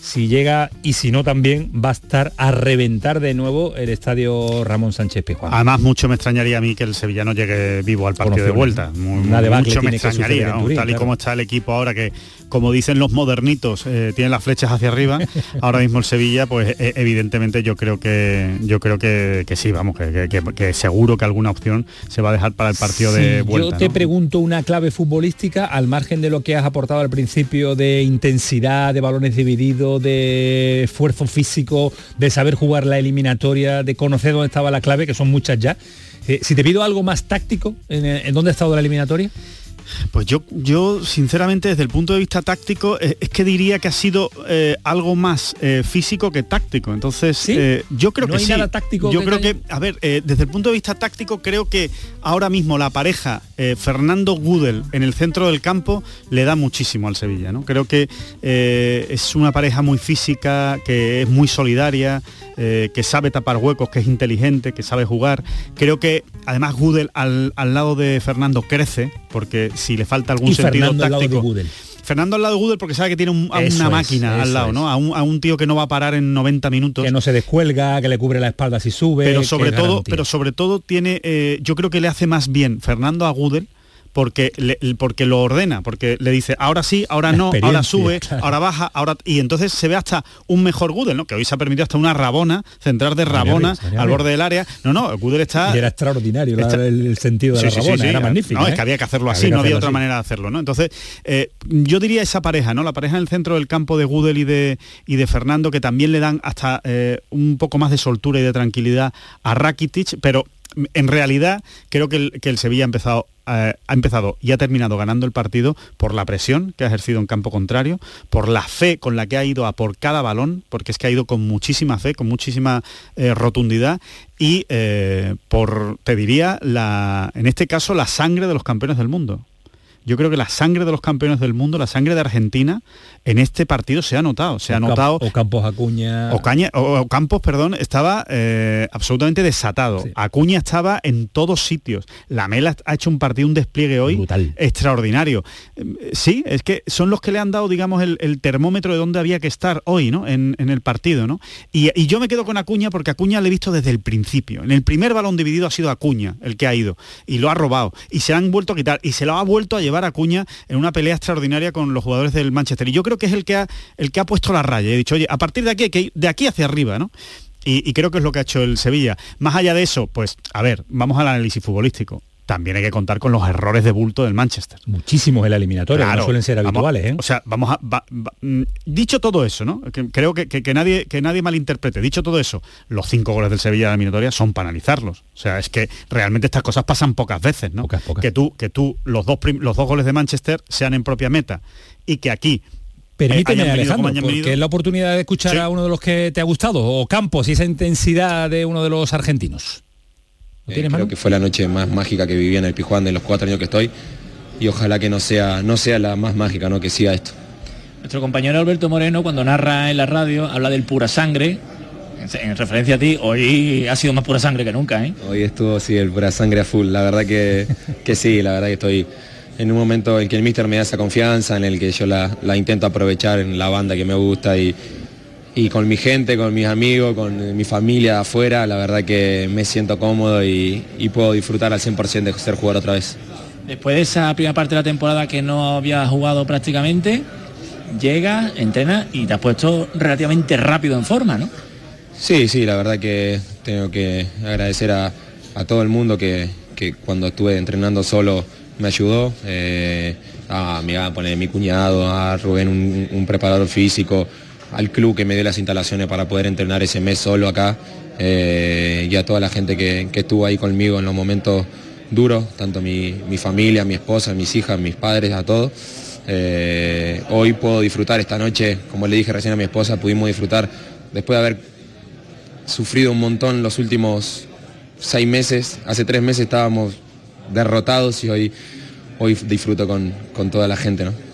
Si llega y si no también va a estar a reventar de nuevo el estadio Ramón Sánchez Pizjuán. Además mucho me extrañaría a mí que el sevillano llegue vivo al partido de vuelta. mucho me extrañaría, tal y como está el equipo ahora que como dicen los modernitos, eh, tiene las flechas hacia arriba. Ahora mismo el Sevilla, pues eh, evidentemente yo creo que yo creo que, sí, vamos, que, seguro que alguna opción se va a dejar para el partido de vuelta. Yo te pregunto una clave futbolística, al margen de lo que has aportado al principio de intensidad, de balones divididos, de esfuerzo físico, de saber jugar la eliminatoria, de conocer dónde estaba la clave, que son muchas ya. Eh, si te pido algo más táctico, ¿en, en dónde ha estado la eliminatoria? Pues yo, yo sinceramente desde el punto de vista táctico eh, es que diría que ha sido eh, algo más eh, físico que táctico. Entonces yo creo que sí. táctico yo creo que, a ver, desde el punto de vista táctico creo que ahora mismo la pareja Fernando Gudel en el centro del campo le da muchísimo al Sevilla. ¿no? Creo que es una pareja muy física, que es muy solidaria. que sabe tapar huecos, que es inteligente, que sabe jugar. Creo que además Gudel al, al lado de Fernando crece, porque si le falta algún sentido táctico. Fernando al lado de Google porque sabe que tiene una máquina al lado, ¿no? A un, tío que no va a parar en 90 minutos. Que no se descuelga, que le cubre la espalda si sube. Pero sobre todo, pero sobre todo tiene, eh, yo creo que le hace más bien Fernando a Gudel porque, porque lo ordena, porque le dice, ahora sí, ahora no, ahora sube, ahora baja, ahora... Y entonces se ve hasta un mejor Gudel, ¿no? Que hoy se ha permitido hasta una Rabona, centrar de Rabona al borde del área. No, no, Gudel está... Y era extraordinario el, sentido de la Rabona, era magnífico. No, es que ¿eh? había que hacerlo así, no había otra manera de hacerlo, ¿no? Entonces, eh, yo diría esa pareja, ¿no? La pareja en el centro del campo de Gudel y de, y de Fernando, que también le dan hasta eh, un poco más de soltura y de tranquilidad a Rakitic, pero en realidad creo que el, Sevilla ha empezado, eh, ha empezado y ha terminado ganando el partido por la presión que ha ejercido en campo contrario, por la fe con la que ha ido a por cada balón, porque es que ha ido con muchísima fe, con muchísima eh, rotundidad y eh, por, te diría, la, en este caso, la sangre de los campeones del mundo yo creo que la sangre de los campeones del mundo, la sangre de Argentina, en este partido se ha notado. Se ha notado. O Campos Acuña. O, Caña, o, Campos, perdón, estaba eh, absolutamente desatado. Acuña estaba en todos sitios. La Mela ha hecho un partido, un despliegue hoy extraordinario. Sí, es que son los que le han dado, digamos, el, termómetro de dónde había que estar hoy, ¿no? En, el partido, ¿no? Y, y, yo me quedo con Acuña porque Acuña le he visto desde el principio. En el primer balón dividido ha sido Acuña el que ha ido y lo ha robado y se han vuelto a quitar y se lo ha vuelto a llevar a Acuña en una pelea extraordinaria con los jugadores del Manchester. Y yo creo que es el que ha, el que ha puesto la raya. He dicho, oye, a partir de aquí, que de aquí hacia arriba, ¿no? Y, creo que es lo que ha hecho el Sevilla. Más allá de eso, pues, a ver, vamos al análisis futbolístico. También hay que contar con los errores de bulto del Manchester. Muchísimos en la eliminatoria, no suelen ser habituales. ¿eh? O sea, vamos a... Mm, dicho todo eso, ¿no? creo que, nadie, que nadie malinterprete. Dicho todo eso, los cinco goles del Sevilla de la eliminatoria son para analizarlos. O sea, es que realmente estas cosas pasan pocas veces, ¿no? Que tú, que tú los, dos los dos goles de Manchester sean en propia meta y que aquí Permíteme, eh, Alejandro, porque es la oportunidad de escuchar a uno de los que te ha gustado, o Campos y esa intensidad de uno de los argentinos. Eh, creo que fue la noche más mágica que viví en el Pijuán de los cuatro años que estoy y ojalá que no sea, no sea la más mágica, ¿no? que siga esto. Nuestro compañero Alberto Moreno, cuando narra en la radio, habla del pura sangre. En referencia a ti, hoy ha sido más pura sangre que nunca, ¿eh? Hoy estuvo, sí, el pura sangre a full. La verdad que, que sí, la verdad que estoy en un momento en que el míster me da esa confianza, en el que yo la, la intento aprovechar en la banda que me gusta y, y con mi gente, con mis amigos, con mi familia afuera, la verdad que me siento cómodo y, puedo disfrutar al 100% de ser jugador otra vez. Después de esa primera parte de la temporada que no había jugado prácticamente, llega, entrena y te has puesto relativamente rápido en forma, ¿no? Sí, sí, la verdad que tengo que agradecer a, todo el mundo que, cuando estuve entrenando solo me ayudó. Eh, a, me a poner mi cuñado, a Rubén, un preparador físico, al club que me dio las instalaciones para poder entrenar ese mes solo acá eh, y a toda la gente que, estuvo ahí conmigo en los momentos duros, tanto mi, familia, mi esposa, mis hijas, mis padres, a todos. Eh, hoy puedo disfrutar esta noche, como le dije recién a mi esposa, pudimos disfrutar después de haber sufrido un montón los últimos seis meses. Hace tres meses estábamos derrotados y hoy, hoy disfruto con, con toda la gente. ¿no?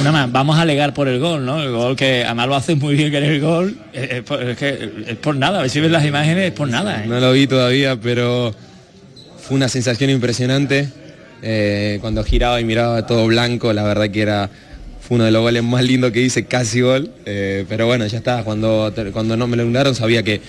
Una más, vamos a alegar por el gol, ¿no? El gol que además lo hace muy bien que el gol, es, que es por nada, a ver si ves las imágenes, es por nada. ¿eh? No lo vi todavía, pero fue una sensación impresionante. Eh, cuando giraba y miraba todo blanco, la verdad que era fue uno de los goles más lindos que hice, casi gol. Eh, pero bueno, ya está, cuando, cuando no me lo anularon sabía que,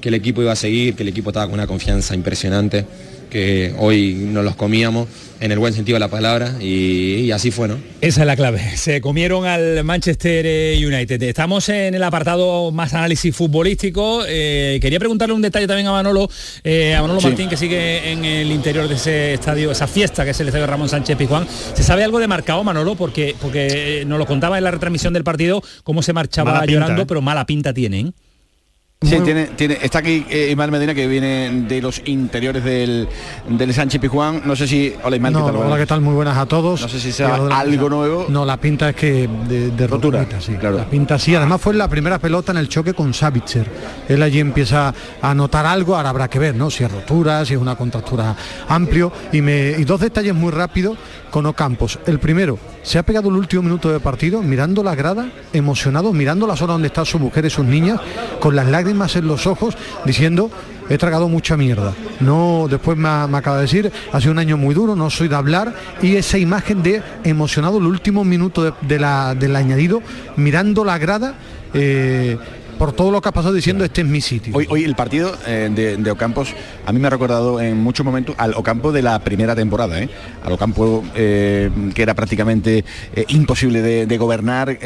que el equipo iba a seguir, que el equipo estaba con una confianza impresionante, que hoy no los comíamos en el buen sentido de la palabra y, así fue, ¿no? Esa es la clave. Se comieron al Manchester eh, United. Estamos en el apartado más análisis futbolístico. Eh, quería preguntarle un detalle también a Manolo, eh, a Manolo Martín, que sigue en el interior de ese estadio, esa fiesta que es el estadio Ramón Sánchez Pizjuán. ¿Se sabe algo de marcado, Manolo? Porque, porque nos lo contaba en la retransmisión del partido, cómo se marchaba llorando, pero mala pinta tienen. Sí, tiene, tiene, está aquí eh, Medina que viene de los interiores del, del Sánchez Pijuán. No sé si. Hola Imán, no, Hola, ¿qué tal? Muy buenas a todos. No sé si sea algo nuevo. No, la pinta es que de, rotura. sí. Claro. La pinta sí. Además fue la primera pelota en el choque con Savitzer. Él allí empieza a notar algo, ahora habrá que ver, ¿no? Si es rotura, si es una contractura amplio. Y, me, y dos detalles muy rápidos con Ocampos. El primero, se ha pegado el último minuto de partido mirando la grada, emocionado, mirando la zona donde están sus mujeres, sus niñas, con las lágrimas en los ojos, diciendo he tragado mucha mierda. No, después me, acaba de decir, ha sido un año muy duro, no soy de hablar, y esa imagen de emocionado el último minuto de, la, del añadido, mirando la grada. Eh, por todo lo que ha pasado diciendo este es mi sitio. Hoy, hoy el partido eh, de, Ocampos a mí me ha recordado en muchos momentos al Ocampo de la primera temporada, ¿eh? al Ocampo eh, que era prácticamente imposible de, gobernar,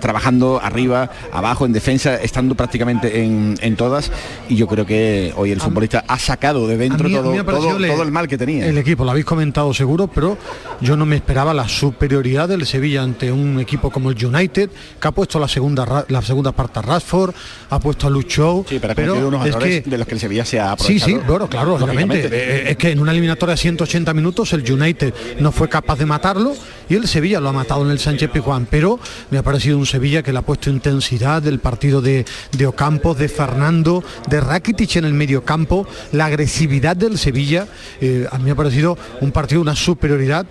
trabajando arriba, abajo, en defensa, estando prácticamente en, todas y yo creo que hoy el futbolista ha sacado de dentro todo, todo, el mal que tenía. El equipo, lo habéis comentado seguro, pero yo no me esperaba la superioridad del Sevilla ante un equipo como el United, que ha puesto la segunda, la segunda parte Rashford, ha puesto a Lucho. Sí, pero, unos es de los que el Sevilla se ha Sí, sí, bueno, claro, obviamente. Eh, es que en una eliminatoria de 180 minutos el United no fue capaz de matarlo y el Sevilla lo ha matado en el Sánchez Pijuán, pero me ha parecido un Sevilla que le ha puesto intensidad del partido de, de Ocampos, de Fernando, de Rakitic en el medio campo, la agresividad del Sevilla, eh, a mí me ha parecido un partido, una superioridad.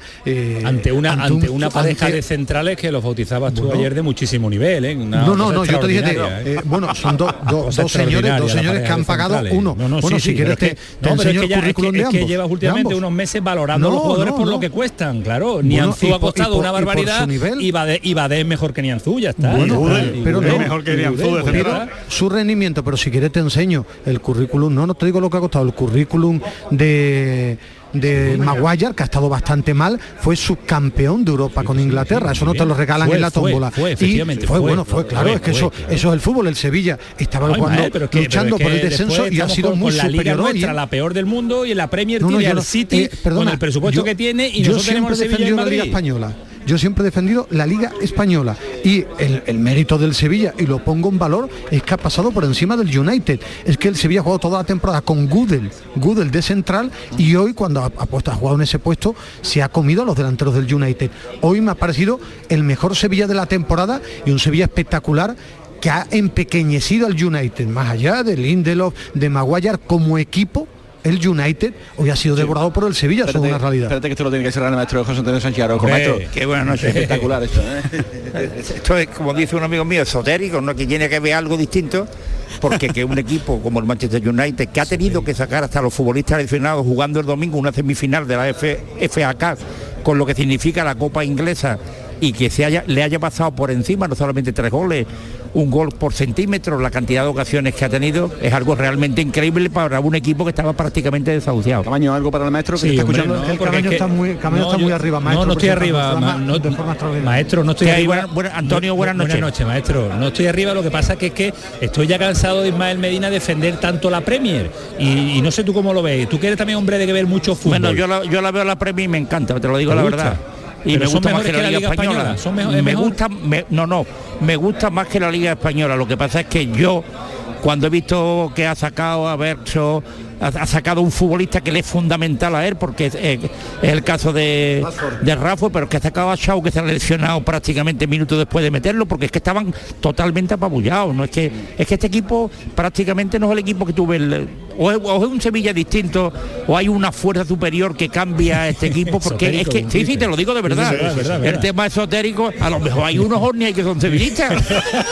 ante una, ante, una pareja de centrales que los bautizabas tú ayer de muchísimo nivel, no, no, no, yo te dije ¿eh? Eh, bueno, son dos señores, dos señores que han pagado uno. bueno, si quieres te, enseño el currículum de ambos. Es que llevas últimamente unos meses valorando a los jugadores por lo que cuestan, claro. Nianzú ha costado una barbaridad y Badé es mejor que Nianzú, ya está. pero no, mejor que Nianzú, su rendimiento, pero si quieres te enseño el currículum, no, no te digo lo que ha costado, el currículum de de Maguire, que ha estado bastante mal, fue subcampeón de Europa con Inglaterra. Eso no te lo regalan en la tómbola. Fue, y fue, bueno, fue claro, es que eso, eso es el fútbol. El Sevilla estaba jugando, luchando por el descenso y ha sido muy con superior. La Liga nuestra, la peor del mundo y en la Premier no, no, tiene al City eh, perdona, con el presupuesto yo, que tiene y yo nosotros tenemos el Sevilla en la Liga española yo siempre he defendido la Liga Española y el, mérito del Sevilla, y lo pongo en valor, es que ha pasado por encima del United. Es que el Sevilla ha jugado toda la temporada con Gudel, Gudel de central, y hoy cuando ha jugado en ese puesto, se ha comido a los delanteros del United. Hoy me ha parecido el mejor Sevilla de la temporada y un Sevilla espectacular que ha empequeñecido al United, más allá de Lindelof, de Maguire como equipo, el United hoy ha sido devorado por el Sevilla, eso es una realidad. Espérate que esto lo tiene que cerrar el maestro José Antonio Sánchez. Maestro, qué buena noche. Espectacular esto, ¿eh? Esto es, como dice un amigo mío, esotérico, ¿no? que tiene que ver algo distinto, porque que un equipo como el Manchester United, que ha tenido que sacar hasta los futbolistas lesionados jugando el domingo una semifinal de la F, FA Cup, con lo que significa la Copa Inglesa, y que se haya, le haya pasado por encima no solamente tres goles, un gol por centímetro, la cantidad de ocasiones que ha tenido, es algo realmente increíble para un equipo que estaba prácticamente desahuciado. Camaño, algo para el maestro que Sí, está hombre, escuchando. no, el Camaño es que- está muy, Camaño no, está muy yo- arriba, maestro. No, no estoy arriba, ma- no- de forma extraordinaria. maestro, no estoy arriba. Antonio, buenas noches. Buenas noches, maestro. No estoy arriba, lo que pasa que es que estoy ya cansado de Ismael Medina defender tanto la Premier. Y, y no sé tú cómo lo ves. Tú que eres también hombre de que ver mucho fútbol. Bueno, yo la, yo la veo la Premier y me encanta, te lo digo ¿Te la gusta? verdad. Y Pero me gusta más que la Liga Española. Son me mejor. gusta, me- no, no, me gusta más que la Liga Española. Lo que pasa es que yo, cuando he visto que ha sacado a Bercho, ha, sacado un futbolista que le es fundamental a él, porque es, eh, es el caso de, de Rafa, pero que ha sacado a Shaw, que se ha lesionado prácticamente minutos después de meterlo, porque es que estaban totalmente apabullados. No es que es que este equipo prácticamente no es el equipo que tuve el, o es, o es un Sevilla distinto o hay una fuerza superior que cambia a este equipo porque es que sí sí te lo digo de verdad, el verdad. tema esotérico a lo mejor hay unos ovnis que son sevillistas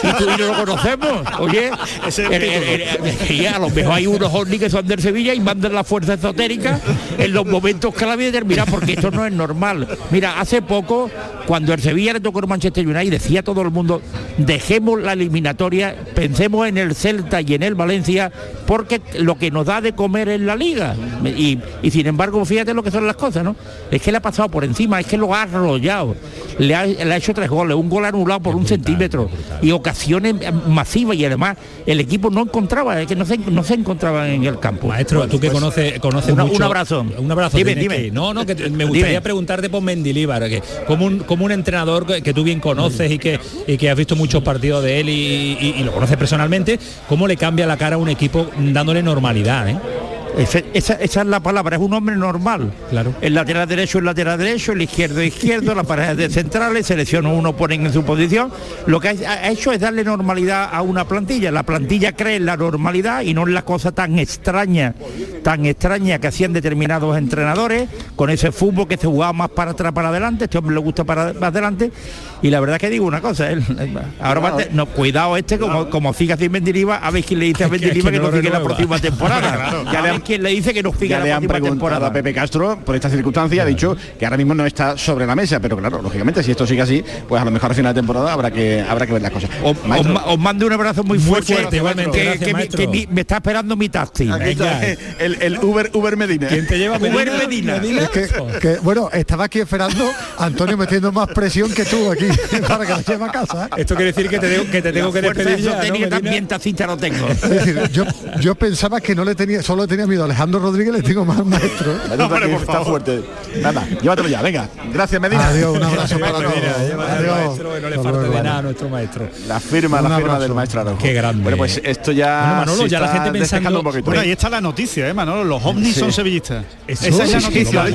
y tú y yo lo conocemos oye el a lo mejor hay unos ovnis que son del Sevilla y mandan la fuerza esotérica en los momentos clave determinados porque esto no es normal. Mira hace poco cuando el Sevilla le tocó el Manchester United decía todo el mundo dejemos la eliminatoria pensemos en el Celta y en el Valencia porque lo que nos da de comer es la liga y, y sin embargo fíjate lo que son las cosas no es que le ha pasado por encima es que lo ha arrollado. Le ha, le ha hecho tres goles un gol anulado por un centímetro y ocasiones masivas y además el equipo no encontraba es que no se, no se encontraba en el campo Maestro, tú que conoces, conoces Una- mucho. un abrazo. Un abrazo. Dime, dime. que- no, no, que me gustaría Dime. preguntarte por Mendilíbar, que como un, como un entrenador que, que tú bien conoces y que, y que has visto muchos partidos de él y, y- y lo conoces personalmente, ¿cómo le cambia la cara a un equipo dándole normalidad? eh? Ese- esa, esa es la palabra, es un hombre normal. Claro. El lateral derecho es lateral derecho, el izquierdo es izquierdo, la pareja de centrales, selecciona uno, ponen en su posición. Lo que ha ha hecho es darle normalidad a una plantilla. La plantilla cree en la normalidad y no en la cosa tan extraña, tan extraña que hacían determinados entrenadores, con ese fútbol que se jugaba más para atrás, para adelante, este hombre le gusta para, para adelante. Y la verdad que digo una cosa, él- ahora va a te- no, cuidado este, como, como siga sin Mendiliva, a ver quién le dice a Es que- es Mendiliva que que no no siga la próxima temporada. Claro. Ya le han quien le dice que nos siga Ya la le han próxima preguntado temporada. a Pepe Castro por esta circunstancia, ha dicho que ahora mismo no está sobre la mesa, pero claro, lógicamente si esto sigue así, pues a lo mejor al final de temporada habrá que habrá que ver las cosas. Os, os ma- os mando un abrazo muy fuerte, fuerte, igualmente. que, Gracias, que mi- maestro. que mi- me está esperando mi taxi. Aquí está, el, el Uber Uber Medina. ¿Quién te lleva Uber Medina. Es que, que, bueno, estaba aquí esperando Antonio metiendo más presión que tú aquí para que lo lleve a casa. ¿eh? Esto quiere decir que te, tengo- que te tengo que Fuerza despedir ya, ¿no, también tacita lo tengo. Es decir, yo, yo pensaba que no le tenía, solo tenía miedo a Alejandro Rodríguez, le tengo más maestro. ¿eh? Vaya tú aquí, está fuerte. Nada, llévatelo ya, venga. Gracias, Medina. Adiós, un abrazo para todos. Adiós. maestro, que no le falta de nada a nuestro maestro. La firma, la firma del maestro Araujo. Qué grande. Bueno, pues esto ya Bueno, Manolo, ya la está gente pensando-. Bueno, ahí está la noticia, ¿eh, Manolo? Los ovnis Sí. son sevillistas. Eso, Esa es la noticia.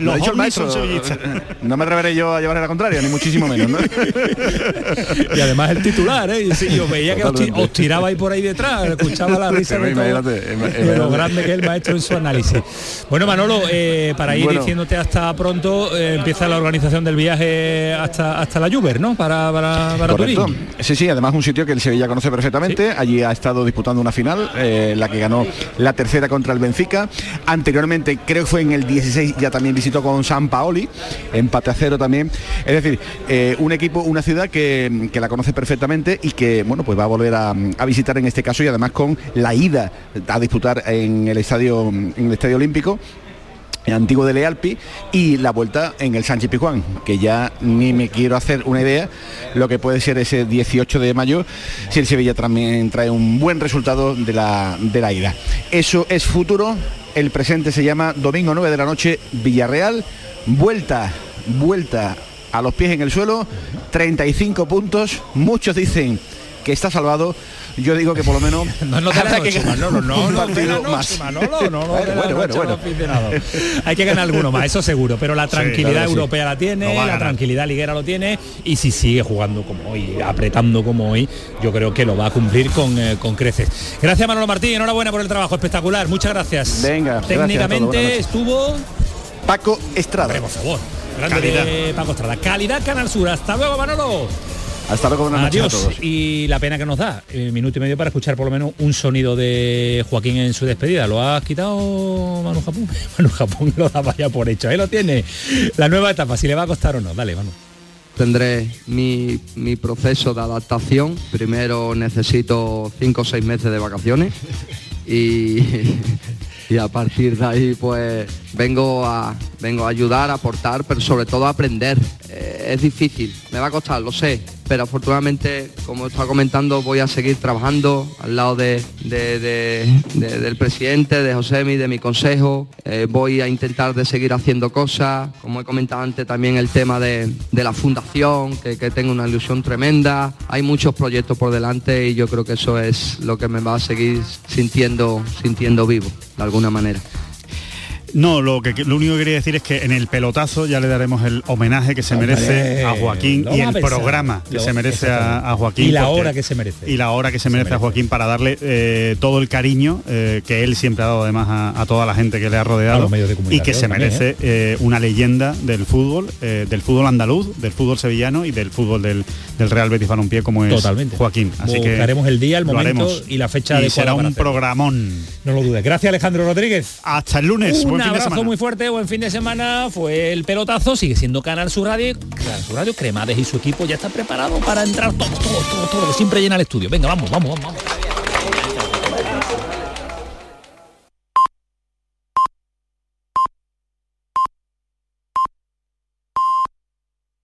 Los ovnis son sevillistas. No me atreveré yo a llevar la contraria, ni muchísimo menos, ¿no? Y además el titular, ¿eh? Y sí, yo veía que os, tiraba ahí por ahí detrás, escuchaba la risa de, todo, lo grande que es el maestro en su análisis. Bueno, Manolo, eh, para ir Bueno. diciéndote hasta pronto, eh, empieza la organización del viaje hasta hasta la Juber, ¿no? Para, para, para Correcto. Turín. Sí, sí, además un sitio que el Sevilla conoce perfectamente. Allí ha estado disputando una final, eh, la que ganó la tercera contra el Benfica. Anteriormente, creo que fue en el 16, ya también visitó con San Paoli, empate a cero también. Es decir, eh, un equipo, una ciudad que, que la conoce perfectamente y que, bueno, pues va a volver a, visitar en este caso y además con la ida a disputar en el estadio, en el estadio olímpico antiguo de Lealpi y la vuelta en el Sánchez Pijuán, que ya ni me quiero hacer una idea lo que puede ser ese 18 de mayo si el Sevilla también trae un buen resultado de la, de la ida. Eso es futuro, el presente se llama domingo 9 de la noche, Villarreal, vuelta, vuelta a los pies en el suelo, 35 puntos, muchos dicen que está salvado, yo digo que por lo menos no, no, habrá que ganar no, no, un partido más. Hay que ganar alguno más, eso seguro, pero la tranquilidad claro que sí. europea la tiene, la tranquilidad liguera lo tiene y si sigue jugando como hoy, apretando como hoy, yo creo que lo va a cumplir con, eh, con creces. Gracias Manolo Martín, enhorabuena por el trabajo espectacular, muchas gracias. Venga, gracias Técnicamente estuvo Paco Estrada. Hombre, por favor. Grande de Paco Estrada. Calidad Canal Sur. Hasta luego, Manolo. Hasta luego, buenas noches a Adiós. todos. Y la pena que nos da, eh, minuto y medio para escuchar por lo menos un sonido de Joaquín en su despedida. ¿Lo has quitado Manu Japón? Manu Japón lo daba ya por hecho. Ahí lo tiene. La nueva etapa, si le va a costar o no. Dale, Manu. Tendré mi, mi proceso de adaptación. Primero necesito cinco o seis meses de vacaciones y, y a partir de ahí pues vengo a, vengo a ayudar, a aportar, pero sobre todo a aprender. Eh, es difícil, me va a costar, lo sé, pero afortunadamente, como estaba comentando, voy a seguir trabajando al lado de, de- de- de- del presidente, de Josemi, de mi consejo. Eh, voy a intentar de seguir haciendo cosas, como he comentado antes también el tema de, de la fundación, que, que tengo una ilusión tremenda. Hay muchos proyectos por delante y yo creo que eso es lo que me va a seguir sintiendo, sintiendo vivo, de alguna manera. No, lo, que, lo único que quería decir es que en el pelotazo ya le daremos el homenaje que se Hombre, merece a Joaquín y el a pensar. programa que se merece a, a Joaquín. Y la porque- hora que se merece. Y la hora que se merece, a Joaquín para darle eh, todo el cariño eh, que él siempre ha dado además a, a toda la gente que le ha A rodeado los medios de y que se también, merece eh, una leyenda del fútbol, del fútbol andaluz, del fútbol sevillano y del fútbol del, del Real Betis Balompié como es Totalmente. Joaquín. Así que Buscaremos el día, el momento y la fecha adecuada será un programón. No lo dudes. Gracias Alejandro Rodríguez. Hasta el lunes. De abrazo muy fuerte, buen fin de semana. Fue el pelotazo, sigue siendo Canal Sur Radio. Canal Sur Radio, Cremades y su equipo ya están preparados para entrar todo, todo, todo, todo, que siempre llena el estudio. Venga, vamos, vamos, vamos. vamos.